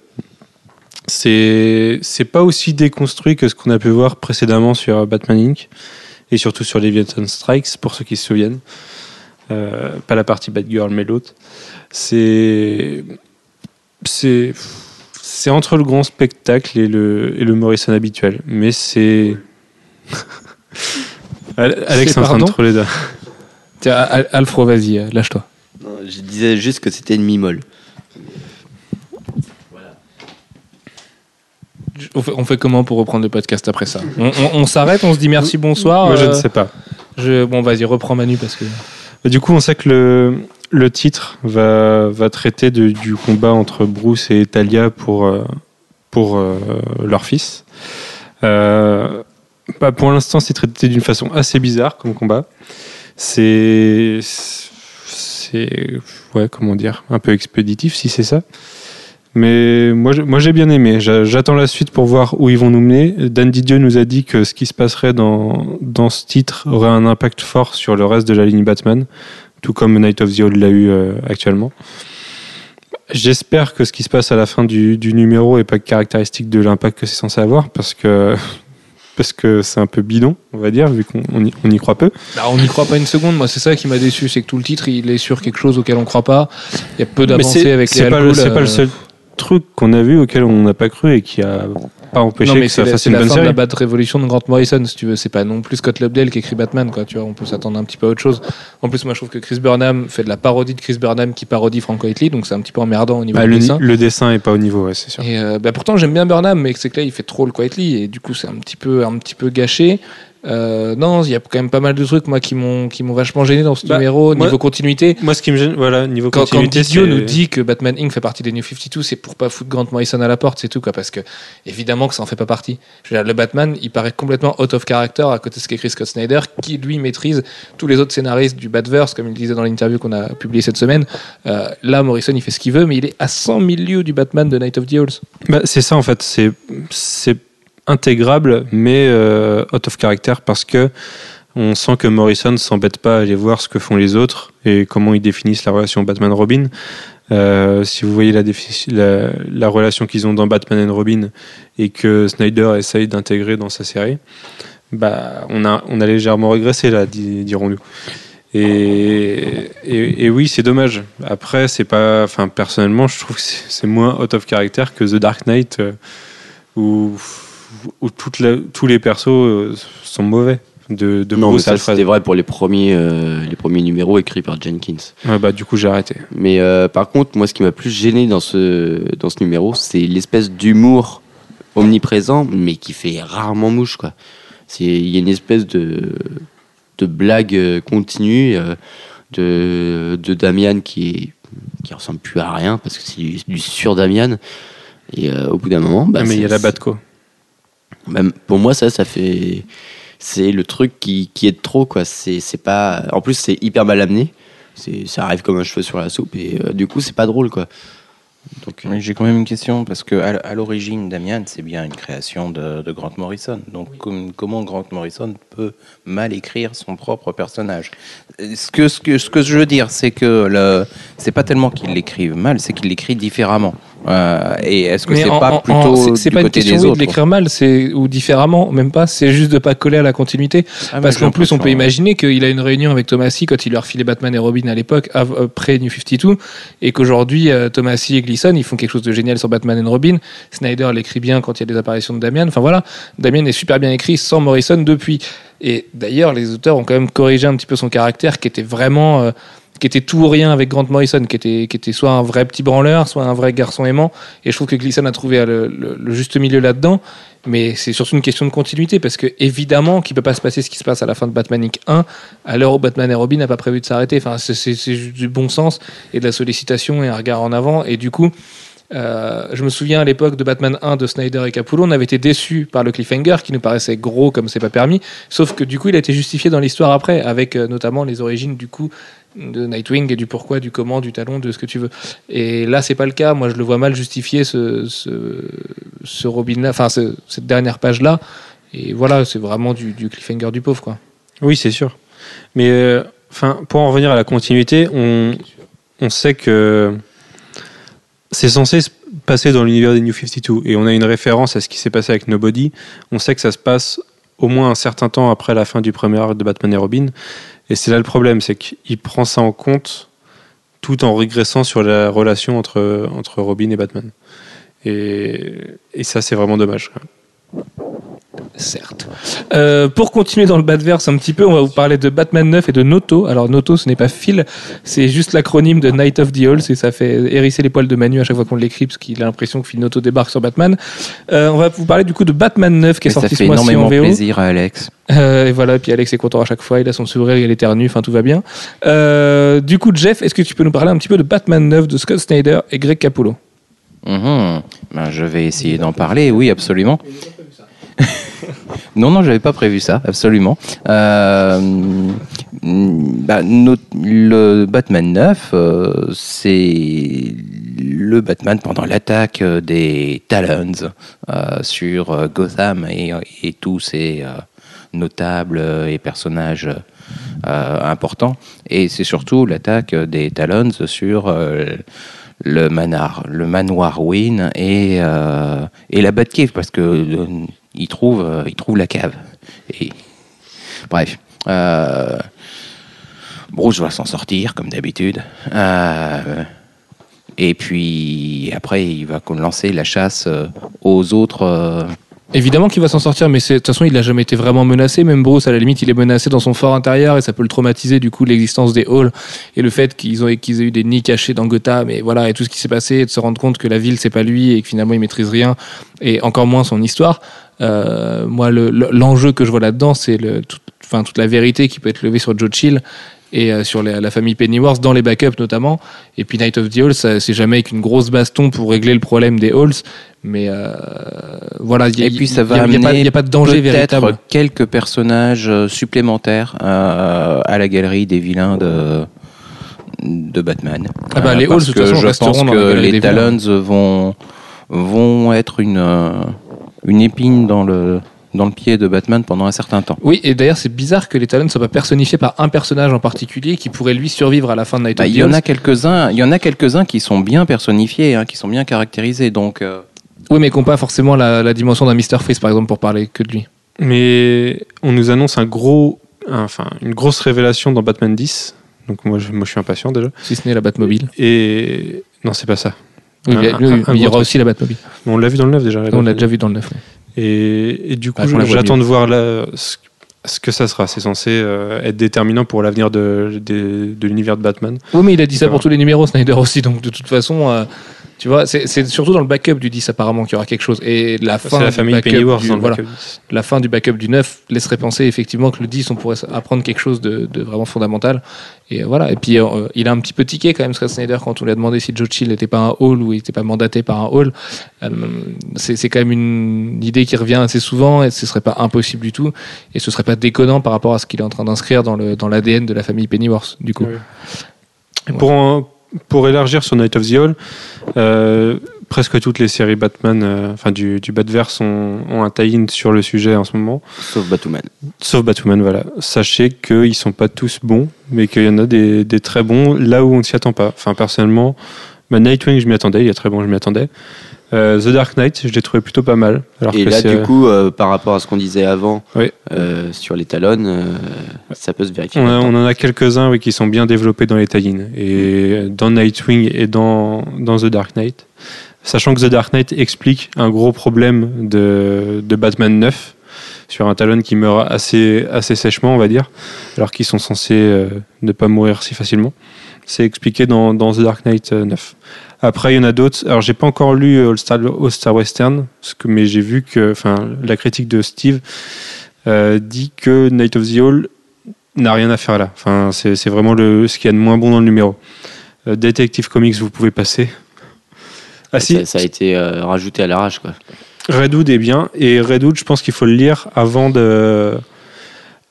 C'est c'est pas aussi déconstruit que ce qu'on a pu voir précédemment sur Batman Inc. et surtout sur Leviathan Strikes, pour ceux qui se souviennent. Euh, pas la partie Batgirl, mais l'autre. C'est c'est c'est entre le grand spectacle et le et le Morrison habituel, mais c'est Alex est en train de pardon troller là. Tiens, Al- Alfro, vas-y, euh, lâche-toi. Je disais juste que c'était une mi-molle. On fait, on fait comment pour reprendre le podcast après ça On, on- on s'arrête, on se dit merci, bonsoir. Moi, je euh, ne sais pas. je- bon, vas-y, reprends Manu parce que. Du coup, on sait que le, le titre va, va traiter de- du combat entre Bruce et Talia pour, euh, pour euh, leur fils. Euh, bah, pour l'instant, c'est traité d'une façon assez bizarre comme combat. C'est. C'est. Ouais, comment dire Un peu expéditif, si c'est ça. Mais moi, j'ai bien aimé. J'a- J'attends la suite pour voir où ils vont nous mener. Dan Didio nous a dit que ce qui se passerait dans, dans ce titre aurait un impact fort sur le reste de la ligne Batman, tout comme Night of the Old l'a eu euh, actuellement. J'espère que ce qui se passe à la fin du, du numéro est pas caractéristique de l'impact que c'est censé avoir, parce que parce que c'est un peu bidon, on va dire, vu qu'on on y, on y croit peu. Bah, on n'y croit pas une seconde. Moi, c'est ça qui m'a déçu, c'est que tout le titre, il est sur quelque chose auquel on croit pas. Il y a peu d'avancées avec les c'est pas, le- alcools, c'est pas le euh, seul truc qu'on a vu auquel on n'a pas cru et qui a pas empêché Non, mais que ça fasse une la bonne fin de la Bad Révolution de Grant Morrison, si tu veux. C'est pas non plus Scott Lobdell qui écrit Batman, quoi. Tu vois, on peut s'attendre un petit peu à autre chose. En plus, moi, je trouve que Chris Burnham fait de la parodie de Chris Burnham qui parodie Frank Whiteley, donc c'est un petit peu emmerdant au niveau Bah, du le, dessin. le dessin est pas au niveau, ouais, c'est sûr. Et euh, bah, pourtant, j'aime bien Burnham, mais c'est que là, il fait trop le Quietly, et du coup, c'est un petit peu, un petit peu gâché. Euh, non, il y a quand même pas mal de trucs, moi, qui m'ont, qui m'ont vachement gêné dans ce Bah, numéro, moi- niveau continuité. Moi, ce qui me gêne, voilà, niveau Quand, quand continuité, Didio c'est- nous dit que Batman Inc. fait partie des New 52, c'est pour pas foutre Grant Morrison à la porte, c'est tout, quoi. Parce que, évidemment, que ça en fait pas partie. Le Batman, il paraît complètement out of character à côté de ce qu'écrit Scott Snyder, qui, lui, maîtrise tous les autres scénaristes du Batverse, comme il disait dans l'interview qu'on a publié cette semaine. Euh, là, Morrison, il fait ce qu'il veut, mais il est à 100 000 lieues du Batman de Night of the Owls. Bah, c'est ça en fait, c'est c'est intégrable mais euh, out of character parce que on sent que Morrison s'embête pas à aller voir ce que font les autres et comment ils définissent la relation Batman-Robin. Euh, si vous voyez la, relation qu'ils ont dans Batman and Robin et que Snyder essaye d'intégrer dans sa série, bah on a légèrement régressé là, di- dirons-nous. Et, oui, c'est dommage. Après, c'est pas. Enfin, personnellement, je trouve que c'est moins out of character que The Dark Knight, euh, où, tous les persos euh, sont mauvais. De, de Non, mais ça c'était vrai pour les premiers, euh, les premiers numéros écrits par Jenkins. Ouais, bah, du coup, j'ai arrêté. Mais euh, par contre, moi, ce qui m'a plus gêné dans ce, dans ce numéro, c'est l'espèce d'humour omniprésent, mais qui fait rarement mouche, quoi. Il y a une espèce de, de blague euh, continue euh, de, de Damian qui, qui ressemble plus à rien, parce que c'est du, du sur Damian. Et au bout d'un moment, bah, Ah, mais il y a la Batco. même pour moi, ça, ça fait. C'est le truc qui, qui est de trop, quoi. C'est c'est pas. En plus, c'est hyper mal amené. C'est Ça arrive comme un cheveu sur la soupe. Et euh, du coup, c'est pas drôle, quoi. Donc, euh, J'ai quand même une question parce que à, à l'origine, Damian, c'est bien une création de, de Grant Morrison. Donc, com- comment Grant Morrison peut mal écrire son propre personnage? Ce que, ce que ce que je veux dire, c'est que le, c'est pas tellement qu'il l'écrive mal, c'est qu'il l'écrit différemment. Euh, et est-ce que c'est pas en- plutôt c'est- pas une question des oui, autres de l'écrire mal, c'est ou différemment, même pas. C'est juste de pas coller à la continuité. Ah, Parce qu'en plus, on peut imaginer qu'il a une réunion avec Thomasy quand il a refilé Batman et Robin à l'époque, av- euh, New 52, et qu'aujourd'hui, euh, Thomasy et Gleason, ils font quelque chose de génial sur Batman et Robin. Snyder l'écrit bien quand il y a des apparitions de Damian. Enfin voilà, Damian est super bien écrit sans Morrison depuis. Et d'ailleurs, les auteurs ont quand même corrigé un petit peu son caractère qui était vraiment. euh, qui était tout ou rien avec Grant Morrison, qui était, qui était soit un vrai petit branleur, soit un vrai garçon aimant. Et je trouve que Gleason a trouvé le, le- juste milieu là-dedans. Mais c'est surtout une question de continuité, parce que évidemment qu'il peut pas se passer ce qui se passe à la fin de Batman Inc. 1, à l'heure où Batman et Robin n'a pas prévu de s'arrêter. Enfin, c'est juste du bon sens et de la sollicitation et un regard en avant. Et du coup, euh, je me souviens à l'époque de Batman 1 de Snyder et Capullo, on avait été déçus par le cliffhanger qui nous paraissait gros comme c'est pas permis. Sauf que du coup, il a été justifié dans l'histoire après, avec euh, notamment les origines du coup de Nightwing et du pourquoi, du comment, du talon, de ce que tu veux. Et là, c'est pas le cas. Moi, je le vois mal justifier ce, ce, ce Robin-là, enfin ce- cette dernière page-là. Et voilà, c'est vraiment du, du cliffhanger du pauvre, quoi. Oui, c'est sûr. Mais euh, enfin, pour en revenir à la continuité, on, on sait que c'est censé se passer dans l'univers des New 52 et on a une référence à ce qui s'est passé avec Nobody. On sait que ça se passe au moins un certain temps après la fin du premier arc de Batman et Robin. Et c'est là le problème, c'est qu'il prend ça en compte tout en régressant sur la relation entre, entre Robin et Batman. Et, et ça, c'est vraiment dommage. Certes. Euh, pour continuer dans le Batverse un petit peu, on va vous parler de Batman 9 et de Noto. Alors Noto, ce n'est pas Phil, c'est juste l'acronyme de Night of the Owls et ça fait hérisser les poils de Manu à chaque fois qu'on l'écrit parce qu'il a l'impression que Phil Noto débarque sur Batman. Euh, on va vous parler du coup de Batman 9 qui est Mais ça sorti fait ce mois-ci en énormément VO. plaisir à Alex. Euh, et voilà, puis Alex est content à chaque fois, il a son sourire, il éternue, enfin tout va bien. Du coup, Jeff, est-ce que tu peux nous parler un petit peu de Batman 9 de Scott Snyder et Greg Capullo? Mhm. Ben, je vais essayer d'en parler, oui, absolument. Non, non, j'avais pas prévu ça, absolument. Euh, bah, le Batman 9, euh, c'est le Batman pendant l'attaque euh, des Talons sur Gotham et, tous euh, notables et personnages importants. Et c'est surtout l'attaque des Talons sur le manoir, le manoir Wayne et, et la Batcave parce que il trouve, euh, il trouve la cave. Et bref, euh, Bruce va s'en sortir comme d'habitude. Euh, et puis après, il va lancer la chasse aux autres. Évidemment qu'il va s'en sortir, mais de toute façon, il n'a jamais été vraiment menacé. Même Bruce, à la limite, il est menacé dans son fort intérieur et ça peut le traumatiser, du coup, l'existence des halls et le fait qu'ils ont, qu'ils aient eu des nids cachés dans Gotham et voilà, et tout ce qui s'est passé, et de se rendre compte que la ville, c'est pas lui et que finalement, il maîtrise rien et encore moins son histoire. Euh, moi, le- le- l'enjeu que je vois là-dedans, c'est le, tout- enfin, toute la vérité qui peut être levée sur Joe Chill et euh, sur la, la famille Pennyworth dans les backups notamment. Et puis Night of the Halls, c'est jamais avec une grosse baston pour régler le problème des Halls, mais euh, voilà. il y et puis ça va a n'y a pas de danger peut-être véritable. quelques personnages supplémentaires à la galerie des vilains de de Batman. Ah bah, les Halls, de toute façon, je pense que les. Talons vont vont être une une épine dans le dans le pied de Batman pendant un certain temps. Oui, et d'ailleurs, c'est bizarre que les Talons ne soient pas personnifiés par un personnage en particulier qui pourrait lui survivre à la fin de Night Bah, of il the y en a quelques-uns, il y en a quelques-uns qui sont bien personnifiés, hein, qui sont bien caractérisés. Donc, euh, Oui, mais qui n'ont pas forcément la, la dimension d'un Mr. Freeze, par exemple, pour parler que de lui. Mais on nous annonce un gros, un- enfin, une grosse révélation dans Batman 10. Donc moi, je, moi, je suis impatient déjà. Si ce n'est la Batmobile. Et non, c'est pas ça. Un- un il y aura truc. aussi la Batmobile. On l'a vu dans le 9 déjà. On l'a déjà vu dans le 9. Et, et du coup, voit j'attends de voir ce, ce que ça sera. C'est censé euh, être déterminant pour l'avenir de, de, de l'univers de Batman. Oui, mais il a dit ça Ça pour tous les numéros, Snyder aussi. Donc, de toute façon, euh, tu vois, c'est surtout dans le backup du 10 apparemment qu'il y aura quelque chose. Et la fin, la du famille du- voilà, backup 10. la fin du backup du 9 laisserait penser effectivement que le 10, on pourrait apprendre quelque chose de, de vraiment fondamental. Et euh, voilà. Et puis, euh, il a un petit peu tiqué quand même, Scott Snyder, quand on lui a demandé si Joe Chill n'était pas un hall ou il n'était pas mandaté par un hall. Euh, c'est quand même une idée qui revient assez souvent et ce serait pas impossible du tout. Et ce serait pas déconnant par rapport à ce qu'il est en train d'inscrire dans l'ADN de la famille Pennyworth, du coup. Pour, pour élargir sur Night of the Hall, euh, presque toutes les séries Batman, euh, enfin du, du Batverse, ont, ont un tie-in sur le sujet en ce moment. Sauf Batwoman. Sauf Batman, voilà. Sachez qu'ils sont pas tous bons, mais qu'il y en a des, des très bons là où on ne s'y attend pas. Enfin, personnellement, bah, Nightwing, je m'y attendais, il est très bon, je m'y attendais. Euh, The Dark Knight, je l'ai trouvé plutôt pas mal. Alors Et que là, du euh, coup, euh, par rapport à ce qu'on disait avant Oui. euh, sur les talons, ça peut se vérifier. on, a- on en a quelques-uns oui, qui sont bien développés dans les tie-in. Et dans Nightwing et dans, dans The Dark Knight. Sachant que The Dark Knight explique un gros problème de, de Batman 9 sur un Talon qui meurt assez, assez sèchement, on va dire, alors qu'ils sont censés ne pas mourir si facilement. C'est expliqué dans, dans The Dark Knight euh, 9. Après, il y en a d'autres. Alors, j'ai pas encore lu euh, All Star, All Star Western, parce que, mais j'ai vu que, enfin, la critique de Steve euh, dit que Night of the Hall n'a rien à faire là. Enfin, c'est c'est vraiment le, ce qu'il y a de moins bon dans le numéro. Euh, Detective Comics, vous pouvez passer. Ah si, ça, ça a été euh, rajouté à l'arrache, quoi. Redwood est bien et Redwood, je pense qu'il faut le lire avant de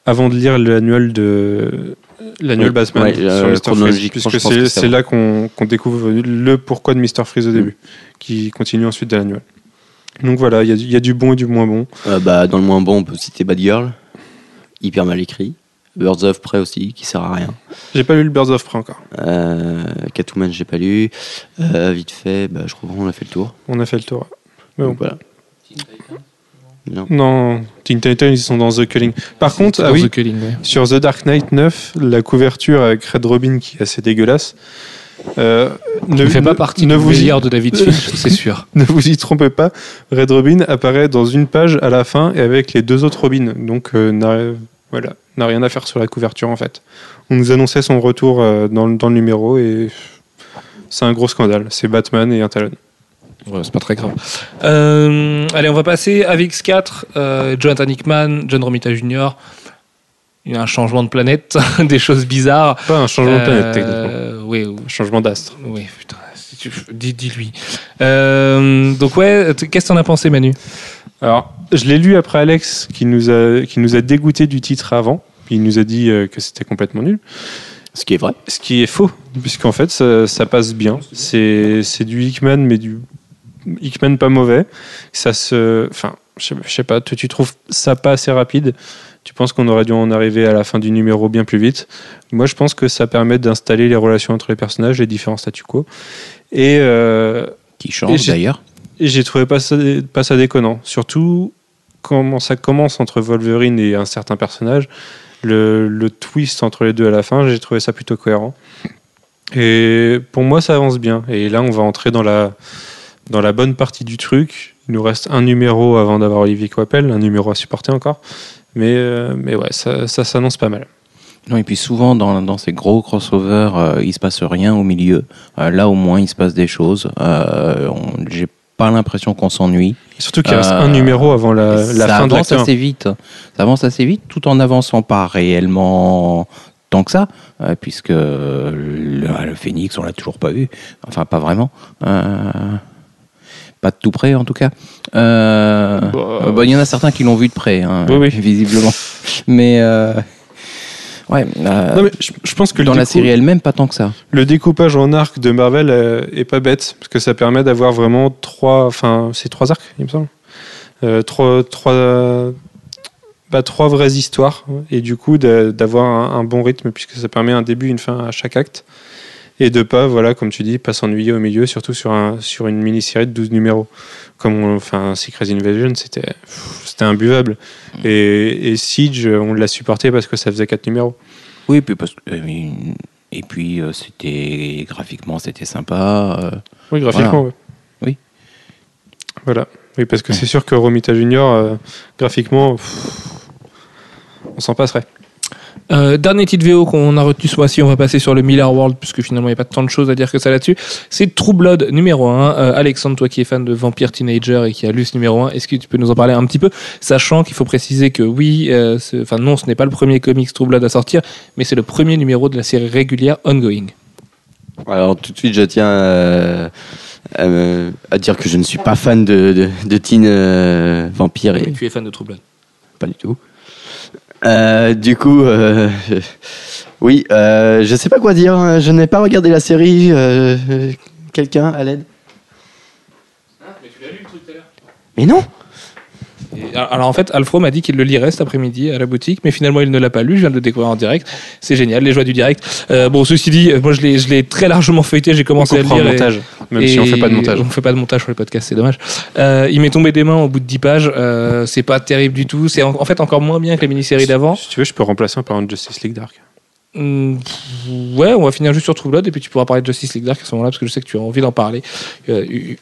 avant de lire l'annuel de Batman ouais, sur euh, Mr. Freeze, puisque c'est là qu'on qu'on découvre le pourquoi de Mr. Freeze au Mm. début, qui continue ensuite de l'annuel. Donc voilà, il y, a du- il y a du bon et du moins bon. Euh, bah, dans le moins bon, on peut citer Bad Girl, hyper mal écrit. Birds of Prey aussi, qui sert à rien. J'ai pas lu le Birds of Prey encore. Euh, Catwoman, j'ai pas lu. Euh, vite fait, bah, je crois qu'on a fait le tour. On a fait le tour. Mais bon. Donc voilà. Non. Non, Teen Titans, ils sont dans The Culling. Par contre, ah oui, The Culling, ouais. Sur The Dark Knight 9, la couverture avec Red Robin qui est assez dégueulasse. Euh, ne, fait pas partie ne du vous y- de David Finch, c'est sûr. Ne vous y trompez pas, Red Robin apparaît dans une page à la fin et avec les deux autres Robins. Donc, euh, n'a voilà, n'a rien à faire sur la couverture en fait. On nous annonçait son retour euh, dans, le- dans le numéro et c'est un gros scandale. C'est Batman et un Talon. Ouais, c'est pas très grave. Euh, allez, on va passer à VX4. Euh, Jonathan Hickman, John Romita Jr. Il y a un changement de planète, des choses bizarres. Pas un changement de planète Euh, techniquement, Oui, oui, un changement d'astre. oui, putain. si tu- Dis- Dis-lui. Euh, donc, ouais, qu'est-ce que t'en as pensé, Manu? Alors, je l'ai lu après Alex qui nous a, qui nous a dégoûté du titre avant. Il nous a dit que c'était complètement nul. Ce qui est vrai. Ce qui est faux, puisqu'en fait, ça, ça passe bien. C'est c'est du Hickman, mais du Hickman pas mauvais. Ça se. Enfin, je sais- je sais pas, toi, tu trouves ça pas assez rapide? Tu penses qu'on aurait dû en arriver à la fin du numéro bien plus vite? Moi, je pense que ça permet d'installer les relations entre les personnages, les différents statu quo. Et. euh, Qui Et change j'ai- d'ailleurs. et j'ai trouvé pas ça, pas ça déconnant. Surtout comment ça commence entre Wolverine et un certain personnage. Le, le twist entre les deux à la fin, j'ai trouvé ça plutôt cohérent. Et pour moi, ça avance bien. Et là, on va entrer dans la, dans la bonne partie du truc. Il nous reste un numéro avant d'avoir Olivier Coppel, un numéro à supporter encore. Mais, euh, mais ouais, ça, ça s'annonce pas mal. Non, et puis souvent dans, dans ces gros crossovers, euh, il se passe rien au milieu. Euh, là, au moins, il se passe des choses. Euh, J'ai pas l'impression qu'on s'ennuie. Surtout qu'il reste un numéro avant la, la ça fin de avance l'acte un. assez vite. Ça avance assez vite, tout en avançant pas réellement tant que ça, euh, puisque le, le Phénix, on l'a toujours pas vu. Enfin, pas vraiment. Euh, pas de tout près, en tout cas. Euh, Bah, bah, Il y en a certains qui l'ont vu de près, hein, Oui, oui. visiblement. Mais euh, ouais, euh, Non, mais je, je pense que dans la série elle-même, pas tant que ça. Le découpage en arc de Marvel euh, est pas bête parce que ça permet d'avoir vraiment trois, enfin c'est trois arcs, il me semble, Euh, trois, trois, bah, trois vraies histoires et du coup d'avoir un, un bon rythme puisque ça permet un début, une fin à chaque acte et de pas, voilà, comme tu dis, pas s'ennuyer au milieu, surtout sur un sur une mini-série de 12 numéros. Comme on- enfin Secret Invasion, c'était c'était imbuvable et, et Siege, on l'a supporté parce que ça faisait quatre numéros. Oui, puis parce que, euh, et puis euh, c'était graphiquement c'était sympa. euh, Oui, graphiquement. Voilà. Oui. Voilà. Oui, parce que c'est sûr que Romita Junior, euh, graphiquement, pff, on s'en passerait. Euh, dernier titre VO qu'on a retenu ce mois-ci, on va passer sur le Miller World, puisque finalement il n'y a pas tant de choses à dire que ça là-dessus. C'est True Blood numéro 1. Euh, Alexandre, toi qui es fan de Vampire Teenager et qui a lu ce numéro 1, est-ce que tu peux nous en parler un petit peu? Sachant qu'il faut préciser que oui, euh, enfin non, ce n'est pas le premier comics True Blood à sortir, mais c'est le premier numéro de la série régulière ongoing. Alors tout de suite, je tiens euh, à, dire que je ne suis pas fan de, de, de teen vampire et Tu es fan de True Blood? pas du tout. Euh, du coup, euh, je- oui, euh, je sais pas quoi dire. Je n'ai pas regardé la série. euh, euh, Quelqu'un à l'aide mais tu l'as lu le truc tout à l'heure Mais non. Et, alors en fait, Alfro m'a dit qu'il le lirait cet après-midi à la boutique, mais finalement il ne l'a pas lu. Je viens de le découvrir en direct. C'est génial, les joies du direct. Euh, bon, ceci dit, moi je l'ai, je l'ai très largement feuilleté. J'ai On commencé à le lire. le et- montage, même et si on fait pas de montage. On fait pas de montage sur les podcasts, c'est dommage. Euh, il m'est tombé des mains au bout de 10 pages. Euh, c'est pas terrible du tout. C'est en, en fait encore moins bien que les mini-séries d'avant. Si tu veux, je peux remplacer par un Justice League Dark. Hum, ouais, on va finir juste sur True Blood et puis tu pourras parler de Justice League Dark à ce moment-là parce que je sais que tu as envie d'en parler.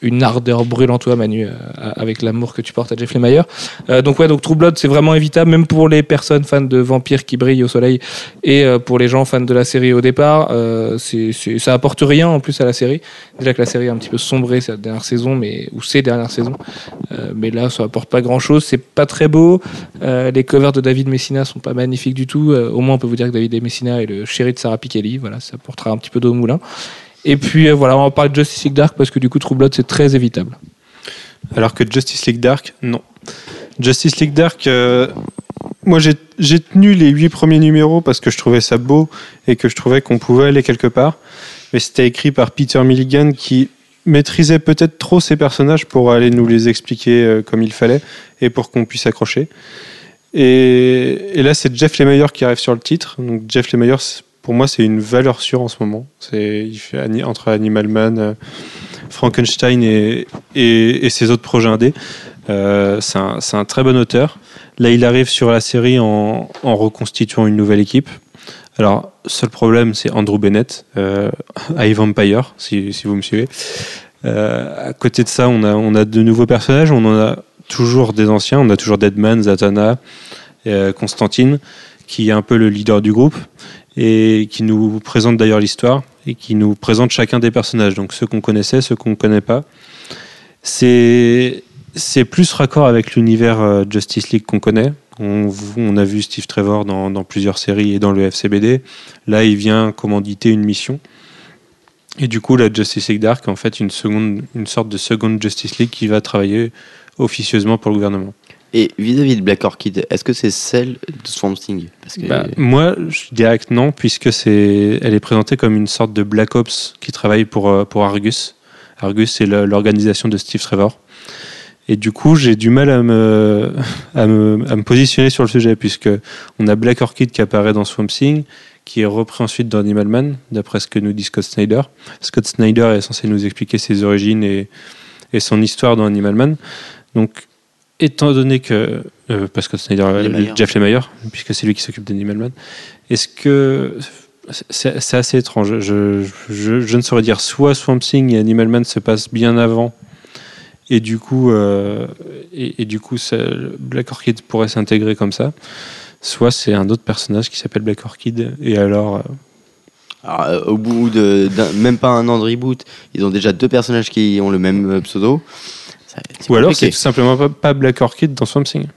Une ardeur brûle en toi, Manu, euh, avec l'amour que tu portes à Jeff Lemire. Euh, donc ouais, donc True Blood, c'est vraiment évitable, même pour les personnes fans de vampires qui brillent au soleil et euh, pour les gens fans de la série au départ. Ça apporte rien en plus à la série. Déjà que la série est un petit peu sombrée cette dernière saison, mais ou ces dernières saisons. Mais là, ça apporte pas grand-chose. C'est pas très beau. Les covers de David Messina sont pas magnifiques du tout. Au moins, on peut vous dire que David Messina est le chéri de Sarah Pikeli. Voilà, ça apportera un petit peu d'eau au moulin. Et puis euh, voilà, on va parler de Justice League Dark parce que du coup, True c'est très évitable. Alors que Justice League Dark, non. Justice League Dark, euh, moi j'ai j'ai tenu les huit premiers numéros parce que je trouvais ça beau et que je trouvais qu'on pouvait aller quelque part. Mais c'était écrit par Peter Milligan qui maîtrisait peut-être trop ses personnages pour aller nous les expliquer euh, comme il fallait et pour qu'on puisse accrocher. Et, là, c'est Jeff Lemire qui arrive sur le titre. Donc Jeff Lemire, pour moi, c'est une valeur sûre en ce moment. C'est il fait entre Animal Man, euh, Frankenstein et, et, ses autres projets indés. Euh, c'est un, un très bon auteur. Là, il arrive sur la série en, en reconstituant une nouvelle équipe Alors, seul problème, c'est Andrew Bennett, euh, à Vampire, si, si vous me suivez. Euh, à côté de ça, on a, on a de nouveaux personnages, on en a toujours des anciens, on a toujours Deadman, Zatanna, euh, Constantine, qui est un peu le leader du groupe, et qui nous présente d'ailleurs l'histoire, et qui nous présente chacun des personnages, donc ceux qu'on connaissait, ceux qu'on ne connaît pas. C'est c'est plus raccord avec l'univers euh, Justice League qu'on connaît. On, a vu Steve Trevor dans, plusieurs séries et dans le FCBD. Là, il vient commanditer une mission. Et du coup, la Justice League Dark, en fait, une, seconde, une sorte de seconde Justice League qui va travailler officieusement pour le gouvernement. Et vis-à-vis -vis de Black Orchid, est-ce que c'est celle de Swamp Thing? Parce que... bah, Moi, je dirais que non, puisque c'est, elle est présentée comme une sorte de Black Ops qui travaille pour, euh, pour Argus. Argus, c'est l'organisation de Steve Trevor. Et du coup, j'ai du mal à me, à me, à, me, positionner sur le sujet, puisque on a Black Orchid qui apparaît dans Swamp Thing, qui est repris ensuite dans Animal Man, d'après ce que nous dit Scott Snyder. Scott Snyder est censé nous expliquer ses origines et, et son histoire dans Animal Man. Donc, étant donné que. Euh, pas Scott Snyder, Lemire. Jeff Lemire, puisque c'est lui qui s'occupe d'Animal Man, est-ce que. C'est assez étrange. Je, je, je, ne saurais dire soit Swamp Thing et Animal Man se passent bien avant et du coup, euh, et, et, du coup ça, Black Orchid pourrait s'intégrer comme ça. Soit c'est un autre personnage qui s'appelle Black Orchid, et alors. Euh... alors euh, au bout de même pas un an de reboot, ils ont déjà deux personnages qui ont le même euh, pseudo. Ou alors c'est tout simplement pas, pas, Black Orchid dans Swamp Thing.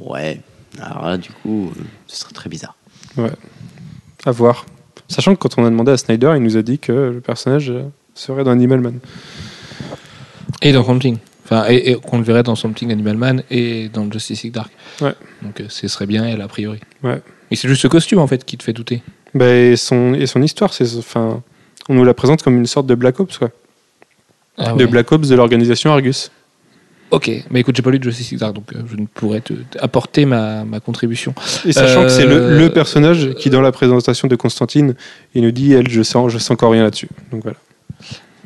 Ouais. Alors là, du coup, euh, ce serait très bizarre. Ouais. À voir. Sachant que quand on a demandé à Snyder, il nous a dit que le personnage serait dans Animal Man. Et dans Something. Enfin, et, et qu'on le verrait dans Something Animal Man et dans Justice League Dark. Ouais. Donc euh, ce serait bien, elle, a priori. Ouais. Et c'est juste ce costume, en fait, qui te fait douter. Bah, et, son, et son histoire, c'est, enfin, on nous la présente comme une sorte de Black Ops, quoi. Ah, de ouais. Black Ops de l'organisation Argus. Ok, mais écoute, j'ai pas lu de Justice League Dark, donc euh, je ne pourrais te, apporter ma, ma contribution. Et sachant euh... que c'est le, le, personnage qui, dans la présentation de Constantine, il nous dit, elle, je sens, je sens encore rien là-dessus. Donc voilà.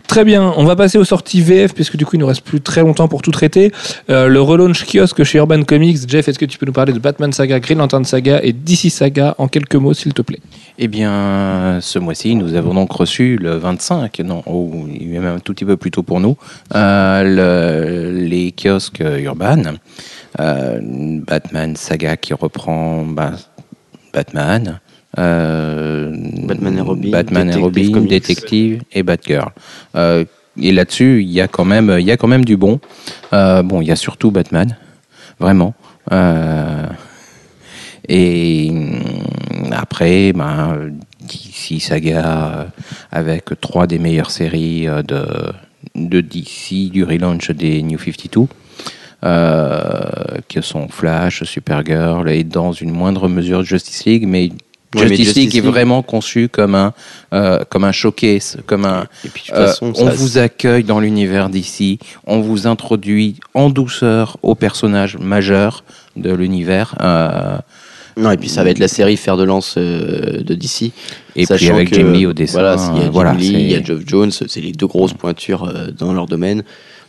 Très bien, on va passer aux sorties VF puisque du coup il nous reste plus très longtemps pour tout traiter. Euh, le relaunch kiosque chez Urban Comics. Jeff, est-ce que tu peux nous parler de Batman Saga, Green Lantern Saga et DC Saga en quelques mots s'il te plaît? Eh bien, ce mois-ci, nous avons donc reçu le 25, non, oh, même un tout petit peu plus tôt pour nous, euh, le, les kiosques Urban. Euh, Batman Saga qui reprend bah, Batman. Euh, Batman et Robin, Batman et Robin. Détective et Batgirl. Euh, et là-dessus, il y a quand même, il y a quand même du bon. Euh, bon, il y a surtout Batman, vraiment. Euh, et après, ben, DC Saga avec trois des meilleures séries de, de DC du relaunch des New 52. Euh, que sont Flash, Supergirl et dans une moindre mesure Justice League, mais Justice, Justice League est League. vraiment conçu comme un, euh, comme un showcase, comme un. Et puis de toute euh, façon, on vous accueille dans l'univers d'ici, on vous introduit en douceur aux personnages majeurs de l'univers. Euh, Non, et puis ça va être la série fer de lance euh, de DC. et puis Sachant avec que, Jim Lee au dessin. Voilà, il y a Jim voilà, il y a Geoff Jones, c'est les deux grosses pointures euh, dans leur domaine.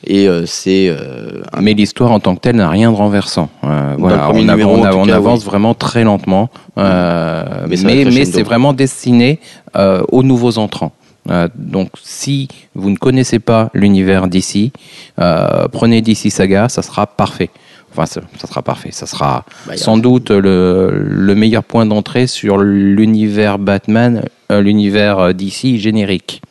Et euh, c'est euh, un Mais l'histoire en tant que telle n'a rien de renversant. Euh, voilà, on, numéro, cas, avance oui. vraiment très lentement, euh, Mais mais, c'est vraiment destiné euh, aux nouveaux entrants. Euh, donc, si vous ne connaissez pas l'univers d'ici, euh, prenez DC Saga, ça sera parfait. Enfin, ça, ça sera parfait. Ça sera Bah, sans doute le, le meilleur point d'entrée sur l'univers Batman, euh, l'univers euh, DC générique.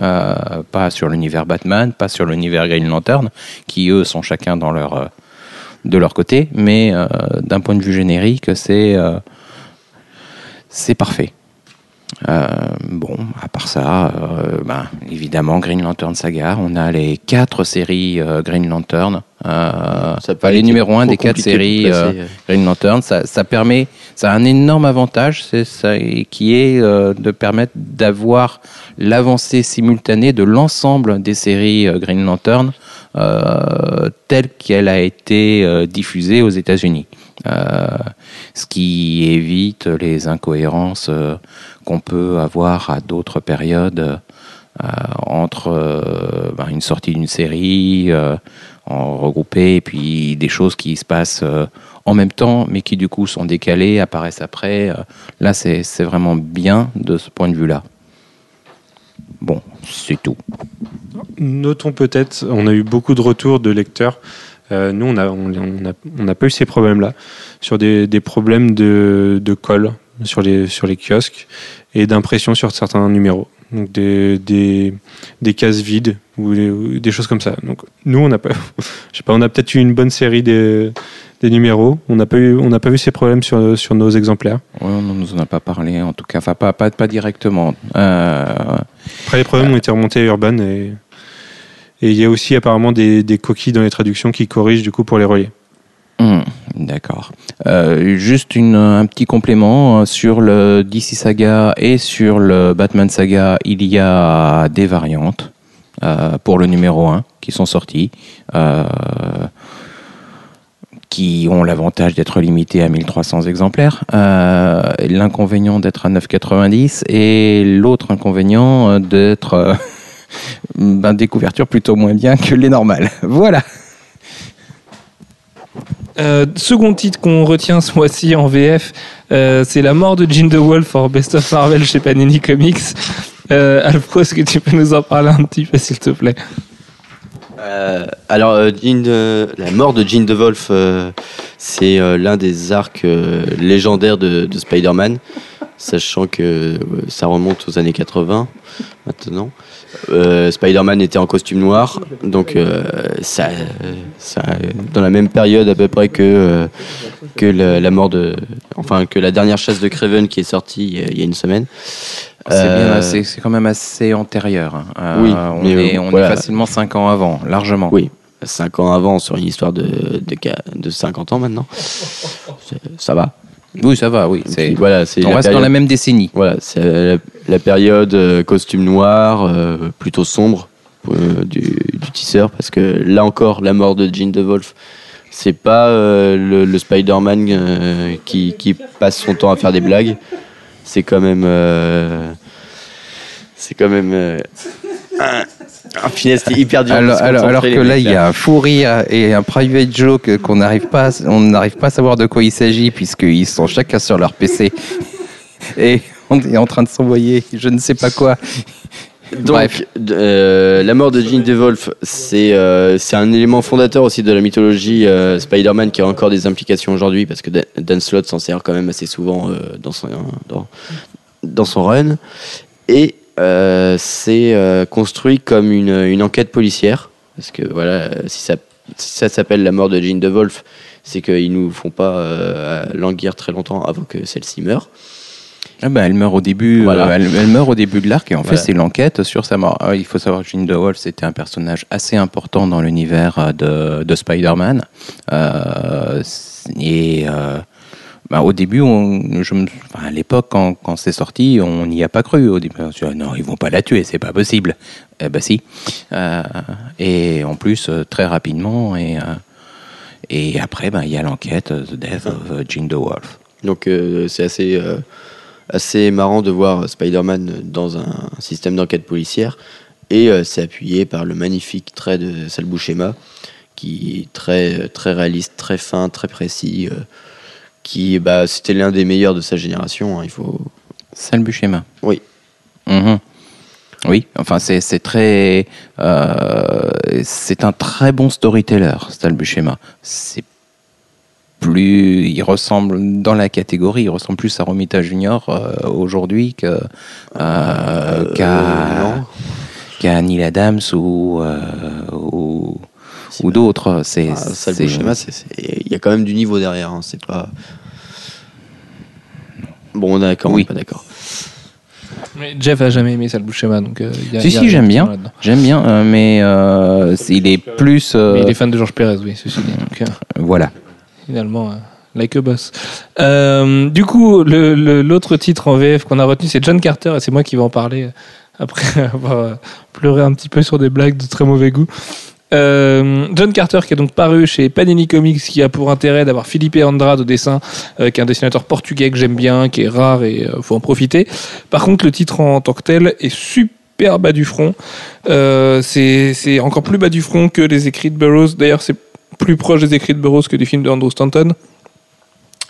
Euh, pas sur l'univers Batman, pas sur l'univers Green Lantern, qui eux sont chacun dans leur euh, de leur côté, mais euh, d'un point de vue générique, c'est c'est parfait. Bon, à part ça, ben, évidemment, Green Lantern Saga, on a les quatre séries Green Lantern, euh, ça peut les numéros un trop des quatre séries placer, euh, euh. Green Lantern, ça, ça permet, ça a un énorme avantage, c'est ça, qui est euh, de permettre d'avoir l'avancée simultanée de l'ensemble des séries Green Lantern telle qu'elle a été diffusée aux États-Unis. Ce qui évite les incohérences qu'on peut avoir à d'autres périodes entre euh, ben, une sortie d'une série euh, en regroupée et puis des choses qui se passent euh, en même temps, mais qui du coup sont décalés, apparaissent après. Euh, Là, c'est vraiment bien de ce point de vue-là. Bon, c'est tout. Notons peut-être, on a eu beaucoup de retours de lecteurs. Euh, nous, on n'a pas eu ces problèmes-là. Sur des, problèmes de, colle sur les kiosques et d'impression sur certains numéros. Donc des, des, des cases vides ou des, ou des choses comme ça. Donc nous, on n'a pas, je sais pas, on a peut-être eu une bonne série des, des numéros. On n'a pas eu, on n'a pas eu ces problèmes sur, sur nos exemplaires. Ouais, on ne nous en a pas parlé, en tout cas, enfin, pas, pas, pas directement. Euh, Après, les problèmes ont été remontés à Urban et et il y a aussi apparemment des, des coquilles dans les traductions qui corrigent du coup pour les relier. Hmm, D'accord. Euh, juste un petit complément euh, sur le DC Saga et sur le Batman Saga, il y a des variantes euh, pour le numéro 1 qui sont sorties, qui ont l'avantage d'être limitées à 1300 exemplaires, l'inconvénient d'être à 9,90 et l'autre inconvénient d'être ben, des couvertures plutôt moins bien que les normales. Voilà. Euh, second titre qu'on retient ce mois-ci en VF, euh, c'est La mort de Jean the Wolf for Best of Marvel chez Panini Comics. Euh, Alfro, est-ce que tu peux nous en parler un petit peu, s'il te plaît? Euh, alors, de- la mort de Jean DeWolf, euh, c'est l'un des arcs légendaires de, de Spider-Man, sachant que euh, ça remonte aux années 80 maintenant. Euh, Spider-Man était en costume noir, donc euh, ça, ça, dans la même période à peu près que euh, que la, la mort de, enfin que la dernière chasse de Craven qui est sortie il y a- une semaine. C'est quand même assez antérieur. hein. Oui, on, mais, est, on voilà. est facilement 5 ans avant, largement. Oui. Cinq ans avant sur une histoire de, de, de 50 ans maintenant. Ça va. Oui, ça va, oui. C'est- Voilà, c'est On reste dans la même décennie. Voilà, c'est la, la période euh, costume noir, euh, plutôt sombre euh, du, du tisseur, parce que là encore, la mort de Jean DeWolf, c'est pas le, le Spider-Man qui, qui passe son temps à faire des blagues. C'est quand même, c'est quand même un, un finesse c'est hyper dur. Alors, que là, il y a un fou rire et un private joke qu'on n'arrive pas, à- on n'arrive pas à savoir de quoi il s'agit puisqu'ils sont chacun sur leur PC et on est en train de s'envoyer je ne sais pas quoi. Donc, euh, la mort de Jean DeWolf, c'est euh, c'est un élément fondateur aussi de la mythologie euh, Spider-Man qui a encore des implications aujourd'hui parce que Dan- Slott s'en sert quand même assez souvent euh, dans, son, dans, dans son run. Et euh, c'est euh, construit comme une, une enquête policière parce que voilà, si ça, si ça s'appelle la mort de Jean DeWolf, c'est qu'ils nous font pas euh, languir très longtemps avant que celle-ci meure. Ah ben, elle meurt au début, Voilà. euh, elle, elle meurt au début de l'arc et en fait c'est l'enquête sur sa mort. Ah, il faut savoir que Jean DeWolf c'était un personnage assez important dans l'univers de, de Spider-Man Euh, et euh, bah, au début, à l'époque quand, c'est sorti, on n'y a pas cru. Au début, on s'est dit, non, ils vont pas la tuer, c'est pas possible. Eh ben si. Euh, et en plus euh, très rapidement et euh, et après ben, il y a l'enquête The Death of euh, Jean DeWolf. Donc c'est assez, assez marrant de voir Spider-Man dans un système d'enquête policière. Et c'est appuyé par le magnifique trait de Sal Buscema, qui est très, très réaliste, très fin, très précis. Qui, bah, c'était l'un des meilleurs de sa génération. hein, il faut... Oui. Mhm. Oui, enfin c'est c'est très, euh, c'est un très bon storyteller, Stal Buscema. C'est plus, il ressemble dans la catégorie, il ressemble plus à Romita Junior euh, aujourd'hui que euh, qu'à qu'à Neil Adams ou ou, ou d'autres. C'est Ah, Sal c'est- Buscema, c'est- c'est- il y a quand même du niveau derrière. hein, c'est pas. Bon, on est d'accord, on Oui. est pas d'accord. Mais Jeff a jamais aimé Sal Buscema, donc euh, il y a- Si, il y a si, j'aime bien. J'aime bien, euh, mais euh, il est plus. euh, Mais il est fan de Georges Pérez, oui, ceci dit. Donc, euh, Voilà. finalement, euh, like a boss. Euh, du coup, le- le- l'autre titre en VF qu'on a retenu, c'est John Carter, et c'est moi qui vais en parler euh, après avoir euh, pleuré un petit peu sur des blagues de très mauvais goût. Euh, John Carter qui est donc paru chez Panini Comics qui a pour intérêt d'avoir Philippe Andrade au dessin euh, qui est un dessinateur portugais que j'aime bien qui est rare et euh, faut en profiter. Par contre le titre en tant que tel est super bas du front. Euh, c'est encore plus bas du front que les écrits de Burroughs. D'ailleurs c'est plus proche des écrits de Burroughs que du film de Andrew Stanton.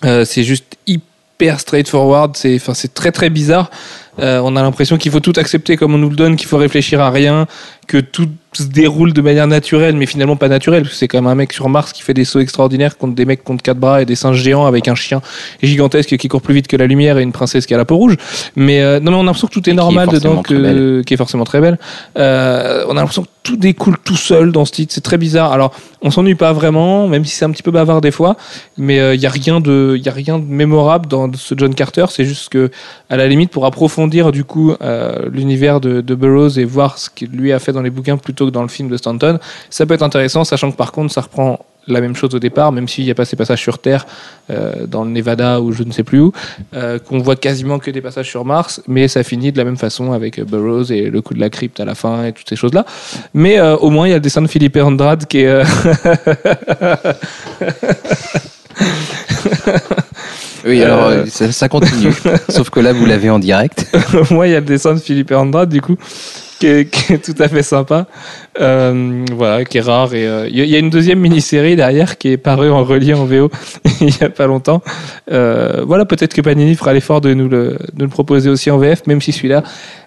C'est juste hyper straightforward, c'est très très bizarre. Euh, on a l'impression qu'il faut tout accepter comme on nous le donne, qu'il faut réfléchir à rien, que tout se déroule de manière naturelle, mais finalement pas naturelle, parce que c'est quand même un mec sur Mars qui fait des sauts extraordinaires contre des mecs contre quatre bras et des singes géants avec un chien gigantesque qui court plus vite que la lumière et une princesse qui a la peau rouge. Mais euh, non, mais on a l'impression que tout est Et qui est normal dedans, que, qui est forcément très belle. Euh, on a l'impression que tout découle tout seul dans ce titre, c'est très bizarre. Alors, on s'ennuie pas vraiment, même si c'est un petit peu bavard des fois, mais il y a rien de, il y a rien de mémorable dans ce John Carter. C'est juste que, à la limite, pour approfondir du coup euh, l'univers de, Burroughs et voir ce qu'il lui a fait dans les bouquins plutôt que dans le film de Stanton, ça peut être intéressant, sachant que par contre, ça reprend la même chose au départ, même s'il n'y a pas ces passages sur Terre, euh, dans le Nevada ou je ne sais plus où, euh, qu'on voit quasiment que des passages sur Mars, mais ça finit de la même façon avec Burroughs et le coup de la crypte à la fin et toutes ces choses-là. Mais au moins, il y a le dessin de Philippe Andrade qui est... euh, Oui, alors Euh. euh, ça, ça continue. Sauf que là, vous l'avez en direct. Moi, il y a le dessin de Philippe Andrade, du coup, qui est, qui est tout à fait sympa. Euh, voilà, qui est rare. Et euh, il y a- il y a une deuxième mini-série derrière qui est parue en relié en VO il y a pas longtemps. Euh, voilà, peut-être que Panini fera l'effort de nous le, de le proposer aussi en VF, même si celui-là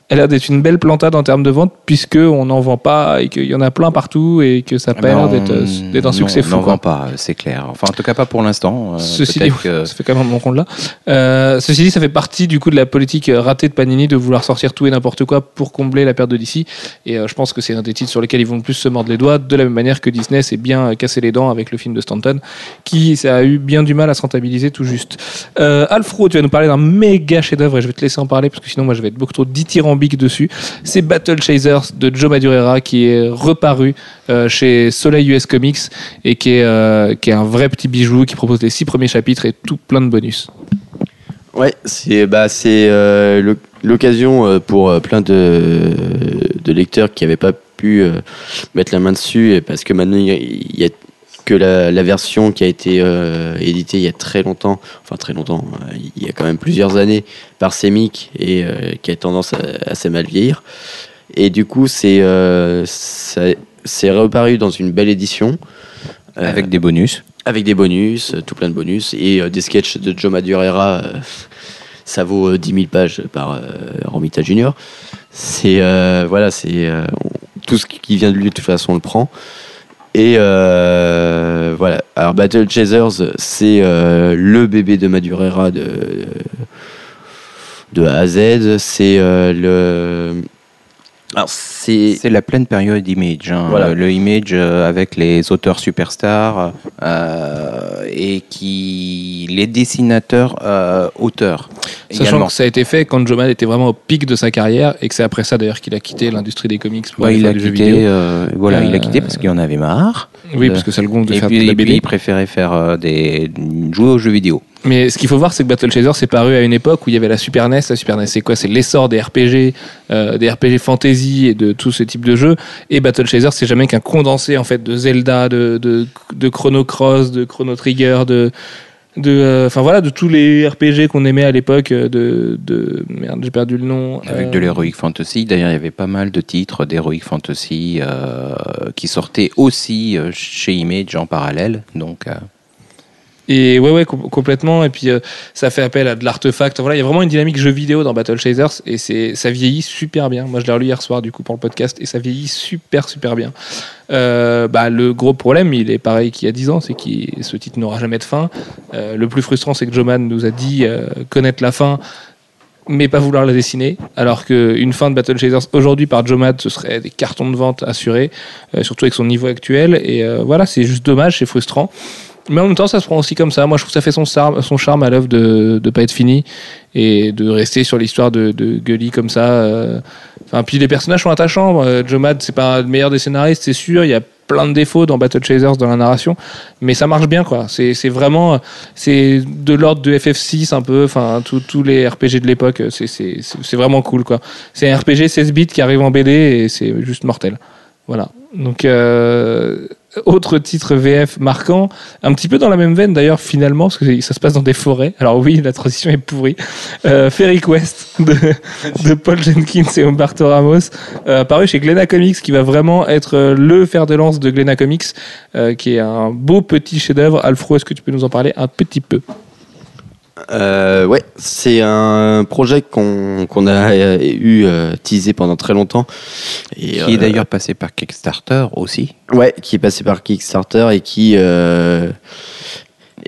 a l'air d'être une belle plantade en termes de vente, puisque on n'en vend pas et qu'il y en a plein partout et que ça d'être euh, d'être un succès non, fou. On n'en vend pas, c'est clair. Enfin, en tout cas, pas pour l'instant. Euh, Ceci dit, que- ça fait quand même un bon compte là. Euh, ceci dit, ça fait partie du coup de la politique ratée de Panini de vouloir sortir tout et n'importe quoi pour combler la perte de DC. Et euh, je pense que c'est un des titres sur lesquels ils vont le plus se mordre les doigts, de la même manière que Disney s'est bien cassé les dents avec le film de Stanton, qui ça a eu bien du mal à se rentabiliser tout juste. Alfro, tu vas nous parler d'un méga chef-d'œuvre et je vais te laisser en parler parce que sinon moi je vais être beaucoup trop dithyrambique dessus. C'est Battle Chasers de Joe Madureira qui est reparu euh, chez Soleil US Comics et qui est, euh, qui est un vrai petit bijou qui propose les six premiers chapitres et tout plein de bonus. Ouais, c'est bah, c'est euh, l'oc- l'occasion pour plein de, de lecteurs qui n'avaient pas pu mettre la main dessus, parce que maintenant il y a que la, la version qui a été euh, éditée il y a très longtemps, enfin très longtemps, euh, il y a quand même plusieurs années, par Semic, et euh, qui a tendance à assez mal vieillir. Et du coup, c'est euh, c'est reparu dans une belle édition. Avec des bonus. avec des bonus, tout plein de bonus, et des sketchs de Joe Madureira. ça vaut euh, 10 000 pages par Romita Junior. C'est voilà, c'est tout ce qui vient de lui de toute façon on le prend. Et euh, voilà. Alors Battle Chasers, c'est euh, le bébé de Madureira de de A à Z. C'est euh, le alors c'est C'est la pleine période Image. hein. Voilà. Le Image euh, avec les auteurs superstars euh, et qui les dessinateurs euh, auteurs. Sachant également. que ça a été fait quand Joe Mad était vraiment au pic de sa carrière et que c'est après ça d'ailleurs qu'il a quitté l'industrie des comics pour Ouais, il faire a quitté. vidéo. euh, voilà, il a quitté parce qu'il en avait marre. Oui, de- parce que ça le gonfle de Et faire puis, de la et puis BD. il préférait faire des jouer aux jeux vidéo. Mais ce qu'il faut voir, c'est que Battle Chaser s'est paru à une époque où il y avait la Super NES. La Super NES, c'est quoi? C'est l'essor des RPG, euh, des RPG fantasy et de tout ce type de jeux. Et Battle Chaser, c'est jamais qu'un condensé en fait de Zelda, de, de, de Chrono Cross, de Chrono Trigger, de de euh, enfin voilà de tous les RPG qu'on aimait à l'époque euh, de de merde j'ai perdu le nom Avec Euh, de l'Heroic Fantasy. D'ailleurs, il y avait pas mal de titres d'Heroic Fantasy euh, qui sortaient aussi euh, chez Image en parallèle. Donc, euh, Et ouais, ouais, com- complètement. Et puis, euh, ça fait appel à de l'artefact. Voilà, il y a vraiment une dynamique jeu vidéo dans Battle Chasers et c'est, ça vieillit super bien. Moi, je l'ai relu hier soir, du coup, pour le podcast et ça vieillit super, super bien. Euh, bah, le gros problème, il est pareil qu'il y a 10 ans, c'est que ce titre n'aura jamais de fin. Euh, le plus frustrant, c'est que Joman nous a dit connaître la fin, mais pas vouloir la dessiner. Alors qu'une fin de Battle Chasers aujourd'hui par Jomad, ce serait des cartons de vente assurés, surtout avec son niveau actuel. Et voilà, c'est juste dommage, c'est frustrant. Mais en même temps, ça se prend aussi comme ça. Moi, je trouve que ça fait son charme, à l'œuvre de ne pas être fini et de rester sur l'histoire de, de Gully comme ça. euh. Enfin, puis les personnages sont attachants. Euh, Joe Mad, c'est pas le meilleur des scénaristes, c'est sûr. Il y a plein de défauts dans Battle Chasers dans la narration, mais ça marche bien, quoi. C'est vraiment, c'est de l'ordre de FF6 un peu. Enfin, tous les RPG de l'époque, c'est vraiment cool, quoi. C'est un RPG 16 bits qui arrive en BD et c'est juste mortel. Voilà. Donc, euh, autre titre VF marquant, un petit peu dans la même veine d'ailleurs finalement, parce que ça se passe dans des forêts. Alors oui, la transition est pourrie. Euh, Fairy Quest de, Paul Jenkins et Humberto Ramos, euh, paru chez Glena Comics, qui va vraiment être euh, le fer de lance de Glena Comics, euh, qui est un beau petit chef-d'œuvre. Alfro, est-ce que tu peux nous en parler un petit peu? Euh, ouais, c'est un projet qu'on qu'on a euh, eu euh, teasé pendant très longtemps. Et, Qui euh, est d'ailleurs passé par Kickstarter aussi. Ouais, qui est passé par Kickstarter et qui. et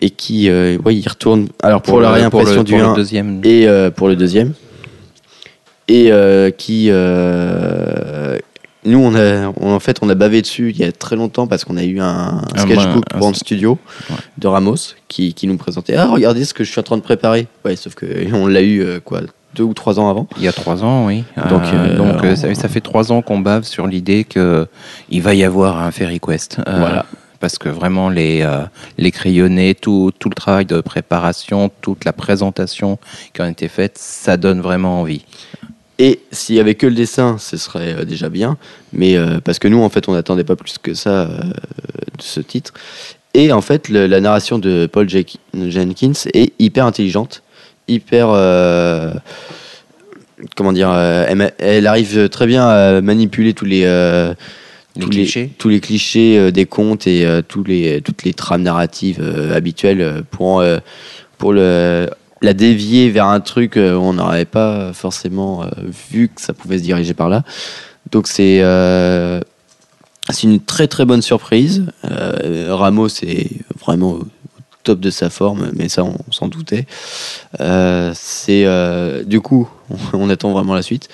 qui. ouais, il retourne. Alors pour, la réimpression du pour le 1 deuxième. et pour le deuxième. Et qui. Nous, on a, on- en fait, on a bavé dessus il y a très longtemps parce qu'on a eu un, Un- sketchbook un- Band Studio Ouais. de Ramos qui, qui nous présentait Ah, regardez ce que je suis en train de préparer. Ouais, sauf que on l'a eu euh, quoi deux ou trois ans avant. Il y a trois ans, oui. Donc, Euh, euh, donc euh, ça, ça fait trois ans qu'on bave sur l'idée que il va y avoir un Fairy Quest. Voilà. Parce que vraiment, les, euh, les crayonnés, tout, tout le travail de préparation, toute la présentation qui a été faite, ça donne vraiment envie. Et s'il y avait que le dessin, ce serait euh, déjà bien. Mais euh, parce que nous, en fait, on n'attendait pas plus que ça euh, de ce titre. Et en fait, le- la narration de Paul Jenkins est hyper intelligente, hyper. euh, comment dire elle, arrive très bien à manipuler tous les. Les tous clichés. tous les clichés des contes et tous les, toutes les trames narratives habituelles pour, pour le, la dévier vers un truc euh, où on n'aurait pas forcément euh, vu que ça pouvait se diriger par là. Donc c'est euh, une très très bonne surprise. Euh, Ramos est vraiment au top de sa forme, mais ça on, s'en doutait. Euh, c'est euh, du coup on, attend vraiment la suite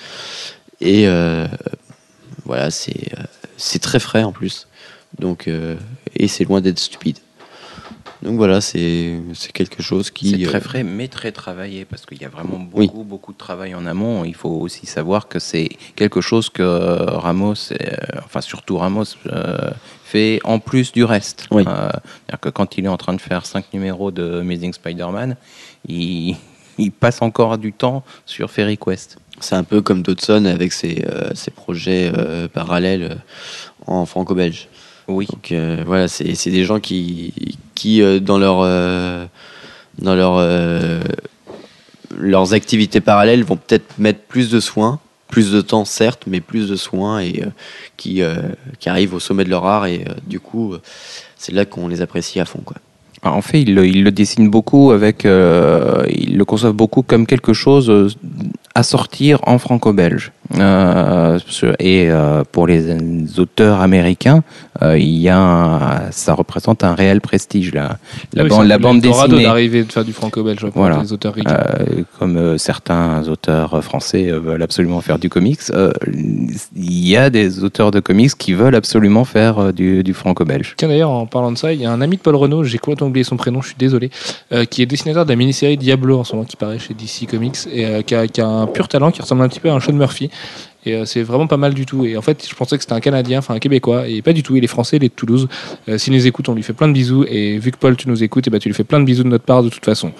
et euh, voilà c'est euh, très frais en plus. Donc euh, et c'est loin d'être stupide. Donc voilà, c'est quelque chose qui C'est très euh, frais, mais très travaillé, parce qu'il y a vraiment beaucoup, Oui. beaucoup de travail en amont. Il faut aussi savoir que c'est quelque chose que Ramos, euh, enfin surtout Ramos, euh, fait en plus du reste. Oui. Euh, c'est-à-dire que quand il est en train de faire cinq numéros de Amazing Spider-Man, il, il passe encore du temps sur Fairy Quest. C'est un peu comme Dodson avec ses, euh, ses projets euh, parallèles euh, en franco-belge. Oui. Donc euh, voilà, c'est des gens qui, qui euh, dans leur euh, dans leur euh, leurs activités parallèles vont peut-être mettre plus de soins, plus de temps certes, mais plus de soins et qui qui arrivent au sommet de leur art et du coup c'est là qu'on les apprécie à fond quoi. En fait, il, le- il le dessine beaucoup avec, euh, il le conçoit beaucoup comme quelque chose à sortir en franco-belge. Euh, et euh, pour les auteurs américains, euh, il y a un- ça représente un réel prestige la, la, oui, bande, la bande dessinée. d'arriver de faire du franco-belge pour Voilà. les auteurs comme certains auteurs français veulent absolument faire du comics, il y a des auteurs de comics qui veulent absolument faire du, du franco-belge. Tiens d'ailleurs, en parlant de ça, il y a un ami de Paul Renault, j'ai complètement oublié son prénom, je suis désolé, qui est dessinateur de la mini-série Diablo en ce moment qui paraît chez DC Comics et qui, a, qui a un pur talent qui ressemble un petit peu à un Sean Murphy. Et euh, c'est vraiment pas mal du tout. Et en fait, je pensais que c'était un Canadien, enfin un Québécois, et pas du tout. Il est français, il est de Toulouse. Euh, S'il nous écoute, on lui fait plein de bisous. Et vu que Paul, tu nous écoutes, et bah, tu lui fais plein de bisous de notre part de toute façon.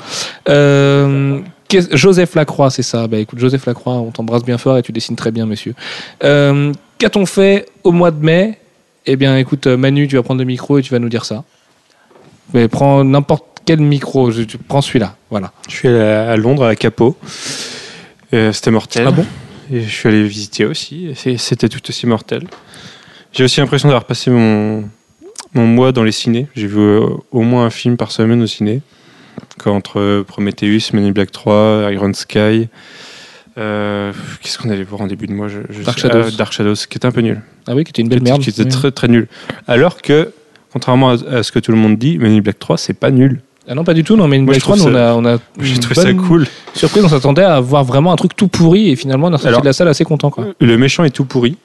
Euh, Joseph Lacroix, c'est ça. Bah écoute, Joseph Lacroix, on t'embrasse bien fort et tu dessines très bien, monsieur. Euh, Qu'a-t-on fait au mois de mai? Eh bien, écoute, Manu, tu vas prendre le micro et tu vas nous dire ça. Mais prends n'importe quel micro, tu prends celui-là. Voilà. Je suis à Londres, à la Capo. Euh, C'était mortel. Ah bon? Et je suis allé visiter aussi. C'était tout aussi mortel. J'ai aussi l'impression d'avoir passé mon, mon mois dans les ciné. J'ai vu euh, au moins un film par semaine au ciné. Entre euh, Prometheus, Men in Black 3, Iron Sky. euh, Qu'est-ce qu'on allait voir en début de mois? Je, je Dark sais- Shadows. ah, Dark Shadows, qui était un peu nul. Ah oui, qui était une Qui belle était- merde. Qui était Oui. très très nul. Alors que, contrairement à, à ce que tout le monde dit, Men in Black 3, c'est pas nul. Ah non, pas du tout. Non, mais une Moi, Black je trouve 3, on a, on a J'ai une trouvé ça cool. surprise. On s'attendait à voir vraiment un truc tout pourri et finalement on est sorti de la salle assez content. Quoi. Le méchant est tout pourri.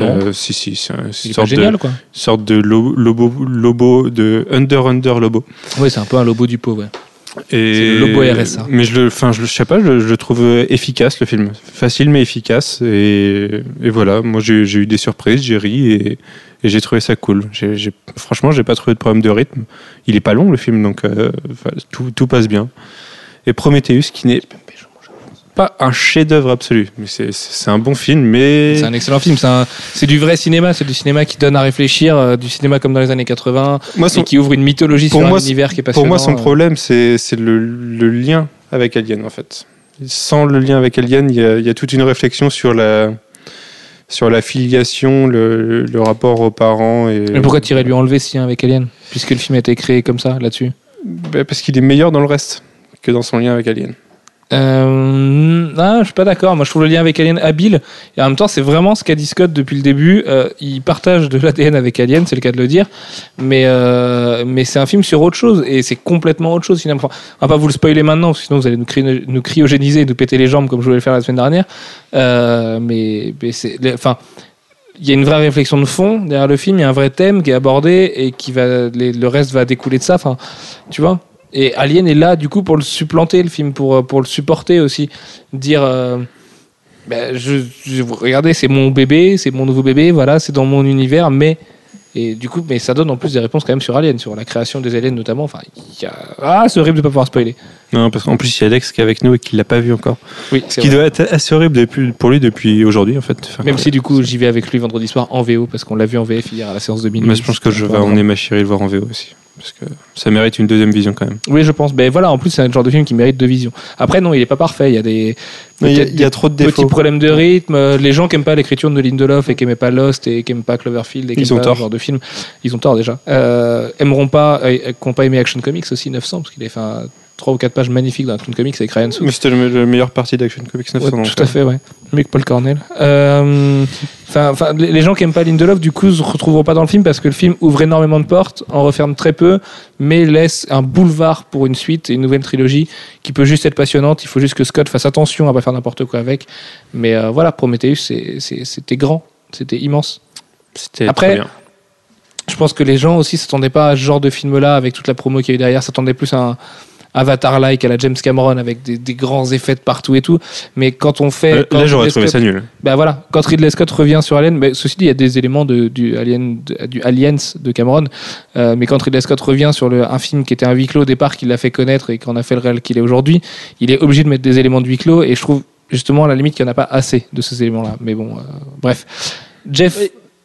Euh, si, si, c'est une sorte de, génial quoi. sorte de lo- lobo, lobo, de under under lobo. Oui, c'est un peu un lobo du pot. Ouais. Et le RSA. Mais je le, enfin, je, le- je sais pas, je, je le trouve euh, efficace le film, facile mais efficace. Et, et voilà, moi j'ai eu des surprises, j'ai ri et, et j'ai trouvé ça cool. J'ai- j'ai- franchement, j'ai pas trouvé de problème de rythme. Il est pas long le film, donc euh, tout, tout passe bien. Et Prometheus, qui n'est pas un chef-d'œuvre absolu, mais c'est- un bon film, mais C'est un excellent film. C'est du vrai cinéma. C'est du cinéma qui donne à réfléchir, euh, du cinéma comme dans les années 80 moi, et son, qui ouvre une mythologie pour sur moi, un univers qui est passionnant. Pour moi, son euh. problème, c'est le, le lien avec Alien, en fait. Sans le lien avec Alien, il y a, il y a toute une réflexion sur la, sur la filiation, le, le rapport aux parents. Et, Mais pourquoi tirer lui enlever ce lien avec Alien Puisque le film a été créé comme ça, là-dessus? Ben, Parce qu'il est meilleur dans le reste. que dans son lien avec Alien. Euh, ah, je suis pas d'accord. Moi, je trouve le lien avec Alien habile. Et en même temps, c'est vraiment ce qu'a dit Scott depuis le début. Euh, il partage de l'ADN avec Alien, c'est le cas de le dire. Mais, euh, mais c'est un film sur autre chose. Et c'est complètement autre chose, finalement. Enfin, on va pas vous le spoiler maintenant, sinon vous allez nous, cry- nous cryogéniser et nous péter les jambes comme je voulais le faire la semaine dernière. Euh, mais, Enfin. Il y a une vraie réflexion de fond derrière le film, il y a un vrai thème qui est abordé et qui va, le reste va découler de ça. Enfin, tu vois? Et Alien est là, du coup, pour le supplanter, le film, pour, euh, pour le supporter aussi. Dire, euh, ben, je, je- regardez, c'est mon bébé, c'est mon nouveau bébé, voilà, c'est dans mon univers, mais. Et du coup, mais ça donne en plus des réponses quand même sur Alien, sur la création des aliens notamment. Enfin, il y a... Ah, c'est horrible de pas pouvoir spoiler. Non, parce qu'en plus, il y a Alex qui est avec nous et qui l'a pas vu encore. Oui, Ce qui doit être assez horrible depuis, pour lui depuis aujourd'hui, en fait. Enfin, Même si du coup, j'y vais avec lui vendredi soir en VO, parce qu'on l'a vu en VF hier à la séance de minuit. Mais je pense que je vais emmener ma chérie le voir en VO aussi. Parce que ça mérite une deuxième vision quand même. Oui, je pense. Mais voilà, en plus, c'est un genre de film qui mérite deux visions. Après, non, il est pas parfait. Il y a des. Il y y a trop de Petit défauts. problème de rythme. Les gens qui aiment pas l'écriture de Lindelof et qui aimaient pas Lost et qui aiment pas Cloverfield et qui Ils aiment ont pas tort. ce genre de film, ils ont tort déjà. Euh, aimeront pas, euh, qui n'ont pas aimé Action Comics aussi 900 parce qu'il avait fait un, 3 ou 4 pages magnifiques dans Action Comics avec Ryan Sook. Mais c'était le, le meilleure partie d'Action Comics 900. Ouais, tout à fait, ouais. Mieux que Paul Cornell. Euh, Enfin, enfin, les gens qui aiment pas Lindelof, du coup, se retrouveront pas dans le film parce que le film ouvre énormément de portes, en referme très peu, mais laisse un boulevard pour une suite et une nouvelle trilogie qui peut juste être passionnante. Il faut juste que Scott fasse attention à pas faire n'importe quoi avec. Mais euh, voilà, Prometheus, c'était grand, c'était immense. C'était Après, très bien. Je pense que les gens aussi s'attendaient pas à ce genre de film-là avec toute la promo qu'il y a eu derrière, s'attendaient plus à un Avatar-like à la James Cameron avec des, des grands effets de partout et tout. Mais quand on fait. Euh, quand Là, j'aurais Ridley trouvé Scott- ça nul. bah voilà, quand Ridley Scott revient sur Alien, mais ceci dit, il y a des éléments de, du, Alien, de- du Aliens de Cameron, euh, mais quand Ridley Scott revient sur le, un film qui était un huis clos au départ, qui l'a fait connaître et qu'on a fait le réel qu'il est aujourd'hui, il est obligé de mettre des éléments de huis clos, et je trouve justement à la limite qu'il n'y en a pas assez de ces éléments-là. Mais bon, euh, bref. Jeff,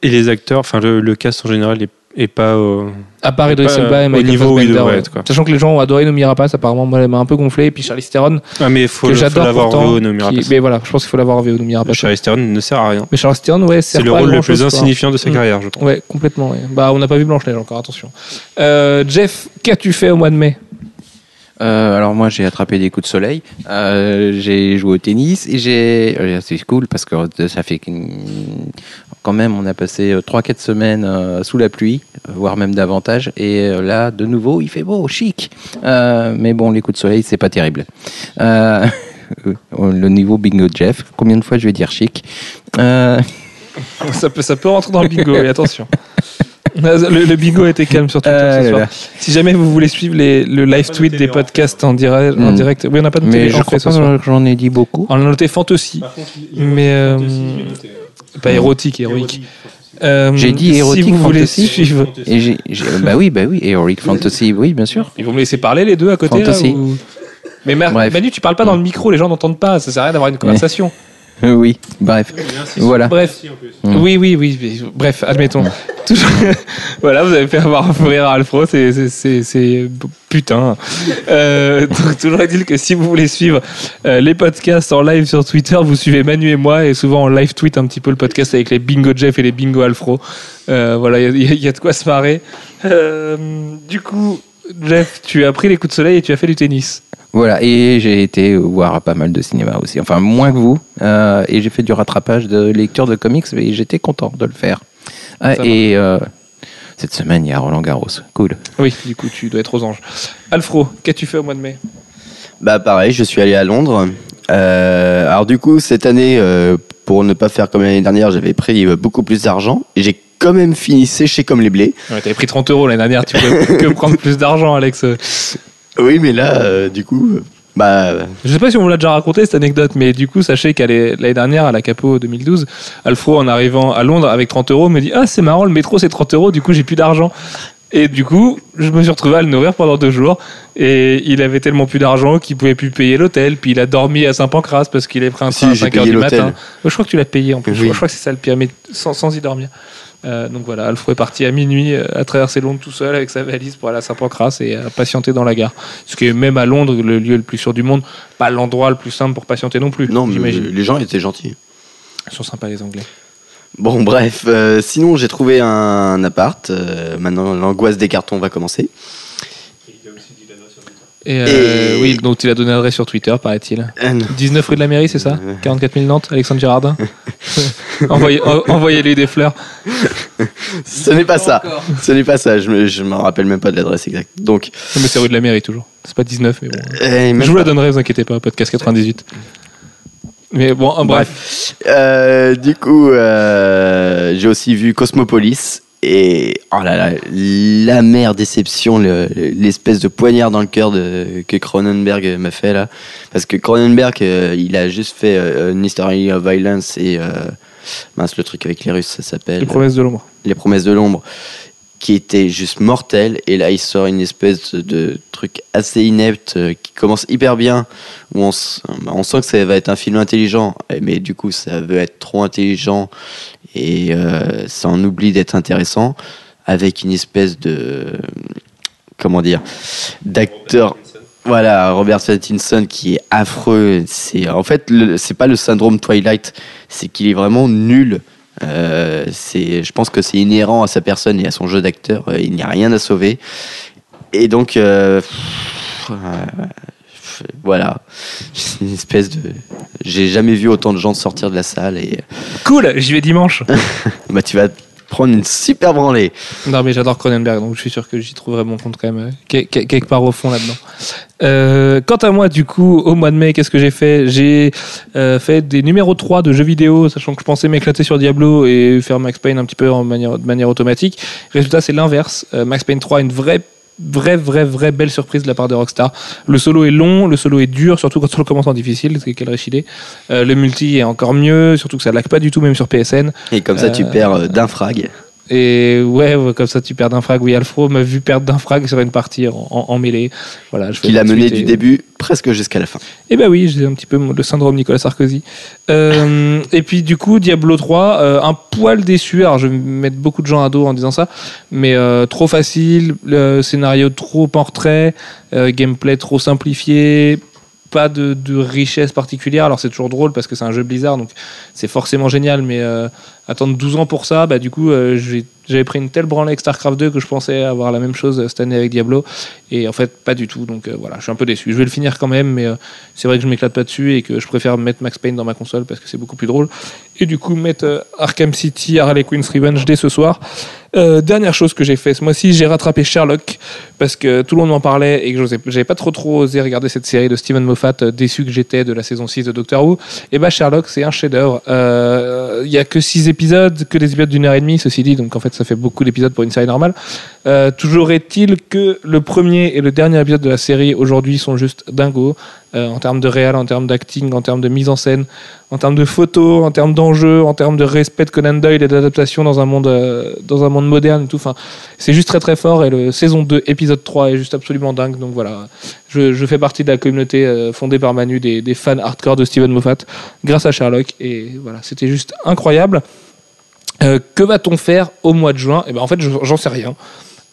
Et les acteurs, enfin le, le cast en général est, est pas. euh, à part Idris pas, Elba et au Michael niveau où il être, quoi. sachant que les gens ont adoré Noomi Rapace, apparemment, moi, elle m'a un peu gonflé, et puis Charlize Theron, Ah, mais il faut, que j'adore l'avoir au Noomi qui- Rapace. mais voilà, je pense qu'il faut l'avoir vu au Noomi Rapace. Charlize Theron ne sert à rien. Mais Charlize Theron, ouais, C'est le rôle le plus insignifiant de sa Mm. carrière, je pense. Ouais, complètement. Bah, on n'a pas vu Blanche-Neige encore, attention. Euh, Jeff, qu'as-tu fait au mois de mai? Euh, alors moi j'ai attrapé des coups de soleil, euh, j'ai joué au tennis et j'ai euh, c'est cool parce que ça fait quand même on a passé 3-4 semaines sous la pluie, voire même davantage et là de nouveau il fait beau, chic. Euh, mais bon les coups de soleil c'est pas terrible. Le niveau bingo Jeff, combien de fois je vais dire chic? Ça peut, ça peut rentrer dans le bingo, mais attention. Le, le bingo était calme sur Twitter euh, ce là, soir. là. Si jamais vous voulez suivre les, le live tweet des podcasts en direct, en Mm. direct, oui, on n'a pas de Mais télé je crois pas que j'en ai dit beaucoup. On a noté fantasy, mais euh, pas érotique, héroïque. Euh, J'ai dit érotique, Si vous voulez fantasy. suivre, Et j'ai, j'ai- bah oui, bah oui, Heroic Fantasy, oui, bien sûr. ils vont me laisser parler les deux à côté. là, Fantasy. ou- Mais. Manu, tu parles pas dans le micro, les gens n'entendent pas. Ça sert à rien d'avoir une conversation. Euh, oui, bref, voilà. Bref, Mm. oui, oui, oui, bref, admettons. Toujours- voilà, vous avez fait avoir rire à Alfro, c'est, c'est, c'est, c'est- putain. Euh, donc, toujours est-il que si vous voulez suivre euh, les podcasts en live sur Twitter, vous suivez Manu et moi, et souvent en live tweet un petit peu le podcast avec les bingo Jeff et les bingo Alfro. Euh, voilà, il y, y a de quoi se marrer. Euh, du coup, Jeff, tu as pris les coups de soleil et tu as fait du tennis. Voilà, et j'ai été voir pas mal de cinéma aussi, enfin moins que vous, euh, et j'ai fait du rattrapage de lecture de comics, et j'étais content de le faire. Ah, Ça et euh, cette semaine, il y a Roland Garros, cool. Oui, du coup, tu dois être aux anges. Alfro, qu'as-tu fait au mois de mai? Bah pareil, je suis allé à Londres. Euh, alors du coup, cette année, euh, pour ne pas faire comme l'année dernière, j'avais pris euh, beaucoup plus d'argent. Et j'ai quand même fini séché comme les blés. Ouais, T'avais pris 30 euros l'année dernière, tu peux que prendre plus d'argent, Alex. Oui, mais là, euh, du coup, euh, bah... Je sais pas si on vous l'a déjà raconté cette anecdote, mais du coup, sachez qu'l'année l'année dernière, à la Capo 2012, Alfro, en arrivant à Londres avec 30 euros, me dit Ah, c'est marrant, le métro c'est 30 euros, du coup, j'ai plus d'argent. Et du coup, je me suis retrouvé à le nourrir pendant deux jours. Et il avait tellement plus d'argent qu'il pouvait plus payer l'hôtel. Puis il a dormi à Saint-Pancras parce qu'il est pris un Si, train à j'ai 5 heures payé du l'hôtel. matin. Je crois que tu l'as payé en plus. Je Oui. crois- Je crois que c'est ça le pire, mais sans, sans y dormir. Euh, donc voilà, Alfro est parti à minuit euh, à traverser Londres tout seul avec sa valise pour aller à Saint-Pancras et à patienter dans la gare. Ce qui est même à Londres le lieu le plus sûr du monde, pas l'endroit le plus simple pour patienter non plus. Non, mais les gens étaient gentils. Ils sont sympas les Anglais. Bon, bref, euh, sinon j'ai trouvé un appart. euh, maintenant, l'angoisse des cartons va commencer. Et, euh, Et- oui, donc il a donné l'adresse sur Twitter, paraît-il. Euh, non. 19 rue de la mairie, c'est ça 44 000 Nantes, Alexandre Girardin Envoyez- en- Envoyez-lui des fleurs. Ce n'est pas ça. Ce n'est pas ça. Je me, je me rappelle même pas de l'adresse exacte. Donc, Non, mais c'est rue de la mairie toujours. C'est pas 19, mais bon. euh, même Je vous la donnerai, vous inquiétez pas, podcast 98. Mais bon, en bref. Euh, du coup, euh, j'ai aussi vu Cosmopolis. Et oh là là, l'amère déception, le- l'espèce de poignard dans le cœur de, que Cronenberg m'a fait là. Parce que Cronenberg, euh, il a juste fait euh, An History of Violence et. euh, mince, le truc avec les Russes, ça s'appelle. Les promesses de l'ombre. Les promesses de l'ombre, qui était juste mortel. Et là, il sort une espèce de truc assez inepte euh, qui commence hyper bien, où on, sent que ça va être un film intelligent, mais du coup, ça veut être trop intelligent et euh, ça en oublie d'être intéressant, avec une espèce de. Comment dire D'acteur. Voilà, Robert Pattinson qui est affreux. C'est en fait, c'est pas le syndrome Twilight, c'est qu'il est vraiment nul. Euh, c'est, je pense que c'est inhérent à sa personne et à son jeu d'acteur. Euh, Il n'y a rien à sauver. Et donc, euh, pff, euh, voilà, c'est une espèce de. J'ai jamais vu autant de gens sortir de la salle et Cool, j'y vais dimanche. bah tu vas prendre une super branlée. non, mais j'adore Cronenberg, donc je suis sûr que j'y trouverai mon compte quand même, euh, que- que- quelque part au fond là-dedans. Euh, quant à moi, du coup, au mois de mai, qu'est-ce que j'ai fait? J'ai euh, fait des numéros 3 de jeux vidéo, sachant que je pensais m'éclater sur Diablo et faire Max Payne un petit peu de manière automatique. Résultat, c'est l'inverse. Max Payne 3 est une vraie vraie, vraie, vraie belle surprise de la part de Rockstar. Le solo est long, le solo est dur, surtout quand on le commence en difficile, c'est idée. Euh, le multi est encore mieux, surtout que ça lag pas du tout, même sur PSN. Et comme ça, tu Euh, perds euh, d'un frag. Et ouais, comme ça tu perds d'un frag. Oui, Alfro m'a vu perdre d'un frag sur une partie en, en, en mêlée. Voilà, je Qu'il a mené du et- début presque jusqu'à la fin. Eh ben oui, j'ai un petit peu le syndrome Nicolas Sarkozy. Euh, et puis du coup, Diablo 3, euh, un poil déçu. Alors je vais mettre beaucoup de gens à dos en disant ça, mais euh, trop facile, le scénario trop en retrait, euh, gameplay trop simplifié. Pas de, de richesse particulière. Alors c'est toujours drôle parce que c'est un jeu Blizzard, donc c'est forcément génial, mais euh, attendre 12 ans pour ça, bah du coup euh, j'avais pris une telle branlée avec StarCraft 2 que je pensais avoir la même chose euh, cette année avec Diablo, et en fait pas du tout. Donc euh, voilà, je suis un peu déçu. Je vais le finir quand même, mais euh, c'est vrai que je m'éclate pas dessus et que je préfère mettre Max Payne dans ma console parce que c'est beaucoup plus drôle. Et du coup, mettre euh, Arkham City, Harley Quinn's Revenge dès ce soir. Euh, dernière chose que j'ai fait ce mois-ci, j'ai rattrapé Sherlock parce que tout le monde m'en parlait et que j'avais pas trop trop osé regarder cette série de Steven Moffat, euh, déçu que j'étais de la saison 6 de Doctor Who. Et bah Sherlock, c'est un chef-d'œuvre. Euh, Il y a que 6 épisodes, que des épisodes d'une heure et demie, ceci dit, donc en fait ça fait beaucoup d'épisodes pour une série normale. Euh, toujours est-il que le premier et le dernier épisode de la série aujourd'hui sont juste dingos euh, en termes de réal, en termes d'acting, en termes de mise en scène, en termes de photos, en termes d'enjeux, en termes de respect de Conan Doyle et d'adaptation dans un monde euh, dans un monde moderne et tout. Enfin, c'est juste très très fort et le saison 2 épisode 3 est juste absolument dingue. Donc voilà, je, fais partie de la communauté euh, fondée par Manu des, fans hardcore de Steven Moffat grâce à Sherlock et voilà, c'était juste incroyable. Que va-t-on faire au mois de juin? Eh ben en fait, je- j'en sais rien.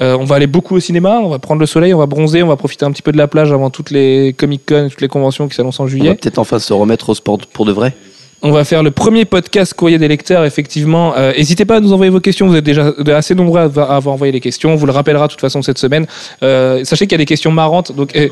Euh, on va aller beaucoup au cinéma, on va prendre le soleil, on va bronzer, on va profiter un petit peu de la plage avant toutes les Comic Con, toutes les conventions qui s'annoncent en On va juillet. peut-être enfin se remettre au sport pour de vrai. On va faire le premier podcast courrier des lecteurs, effectivement. Euh, N'hésitez pas à nous envoyer vos questions, vous êtes déjà assez nombreux à avoir envoyé les questions. On vous le rappellera de toute façon cette semaine. Euh, sachez qu'il y a des questions marrantes. Donc, il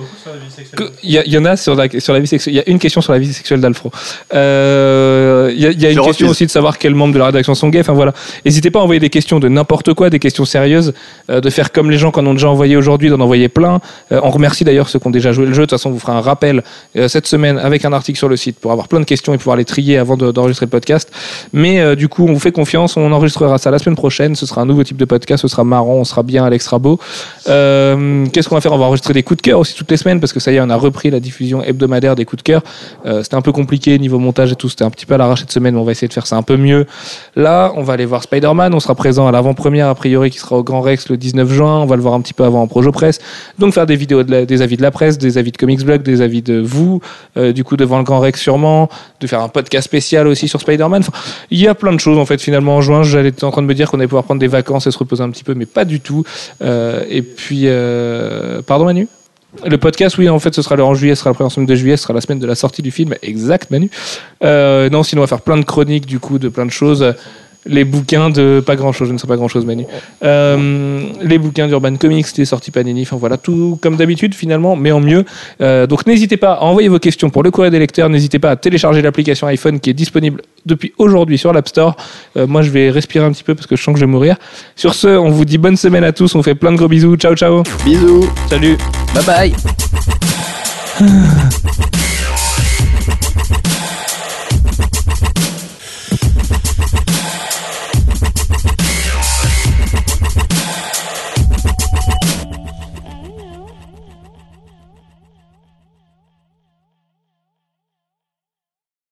y, a- il y en a sur la, sur la vie sexuelle. Il y a une question sur la vie sexuelle d'Alfro. Euh, Il y a, il y a une question aussi de savoir quels membres de la rédaction sont gays. Enfin voilà. N'hésitez pas à envoyer des questions de n'importe quoi, des questions sérieuses, euh, de faire comme les gens qu'on ont déjà envoyé aujourd'hui, d'en envoyer plein. Euh, on remercie d'ailleurs ceux qui ont déjà joué le jeu. De toute façon, on vous fera un rappel euh, cette semaine avec un article sur le site pour avoir plein de questions et pouvoir les trier avant de- d'enregistrer le podcast. Mais euh, du coup, on vous fait confiance. On enregistrera ça la semaine prochaine. Ce sera un nouveau type de podcast. Ce sera marrant. On sera bien à l'extra beau. Euh, Qu'est-ce qu'on va faire? On va enregistrer des coups de cœur aussi toutes les semaines parce que ça y est, on a repris la diffusion hebdomadaire des coups de cœur. Euh, c'était un peu compliqué niveau montage et tout. C'était un petit peu à l'arrache cette semaine, mais on va essayer de faire ça un peu mieux. Là, on va aller voir Spider-Man. On sera présent à l'avant-première, a priori, qui sera au Grand Rex le 19 juin. On va le voir un petit peu avant en Projo Presse. Donc, faire des vidéos, des avis de la presse, des avis de Comics Blog, des avis de vous, du coup, devant le Grand Rex sûrement, de faire un podcast spécial aussi sur Spider-Man. Il y a plein de choses, en fait, finalement, en juin. J'allais en train de me dire qu'on allait pouvoir prendre des vacances et se reposer un petit peu, mais pas du tout. Euh, et puis, euh, pardon, Manu? Le podcast, oui, en fait, ce sera le en juillet, ce sera premier semaine de juillet, ce sera la semaine de la sortie du film. Exact, Manu. Euh, non, sinon, on va faire plein de chroniques, du coup, de plein de choses. Les bouquins de pas grand chose, je ne sais pas grand chose Manu. Euh, les bouquins d'Urban Comics, les sorties Panini, enfin voilà, tout comme d'habitude finalement, mais en mieux. Euh, donc n'hésitez pas à envoyer vos questions pour le courrier des lecteurs, n'hésitez pas à télécharger l'application iPhone qui est disponible depuis aujourd'hui sur l'App Store. Euh, moi je vais respirer un petit peu parce que je sens que je vais mourir. Sur ce, on vous dit bonne semaine à tous, on vous fait plein de gros bisous, ciao ciao, Bisous salut Bye bye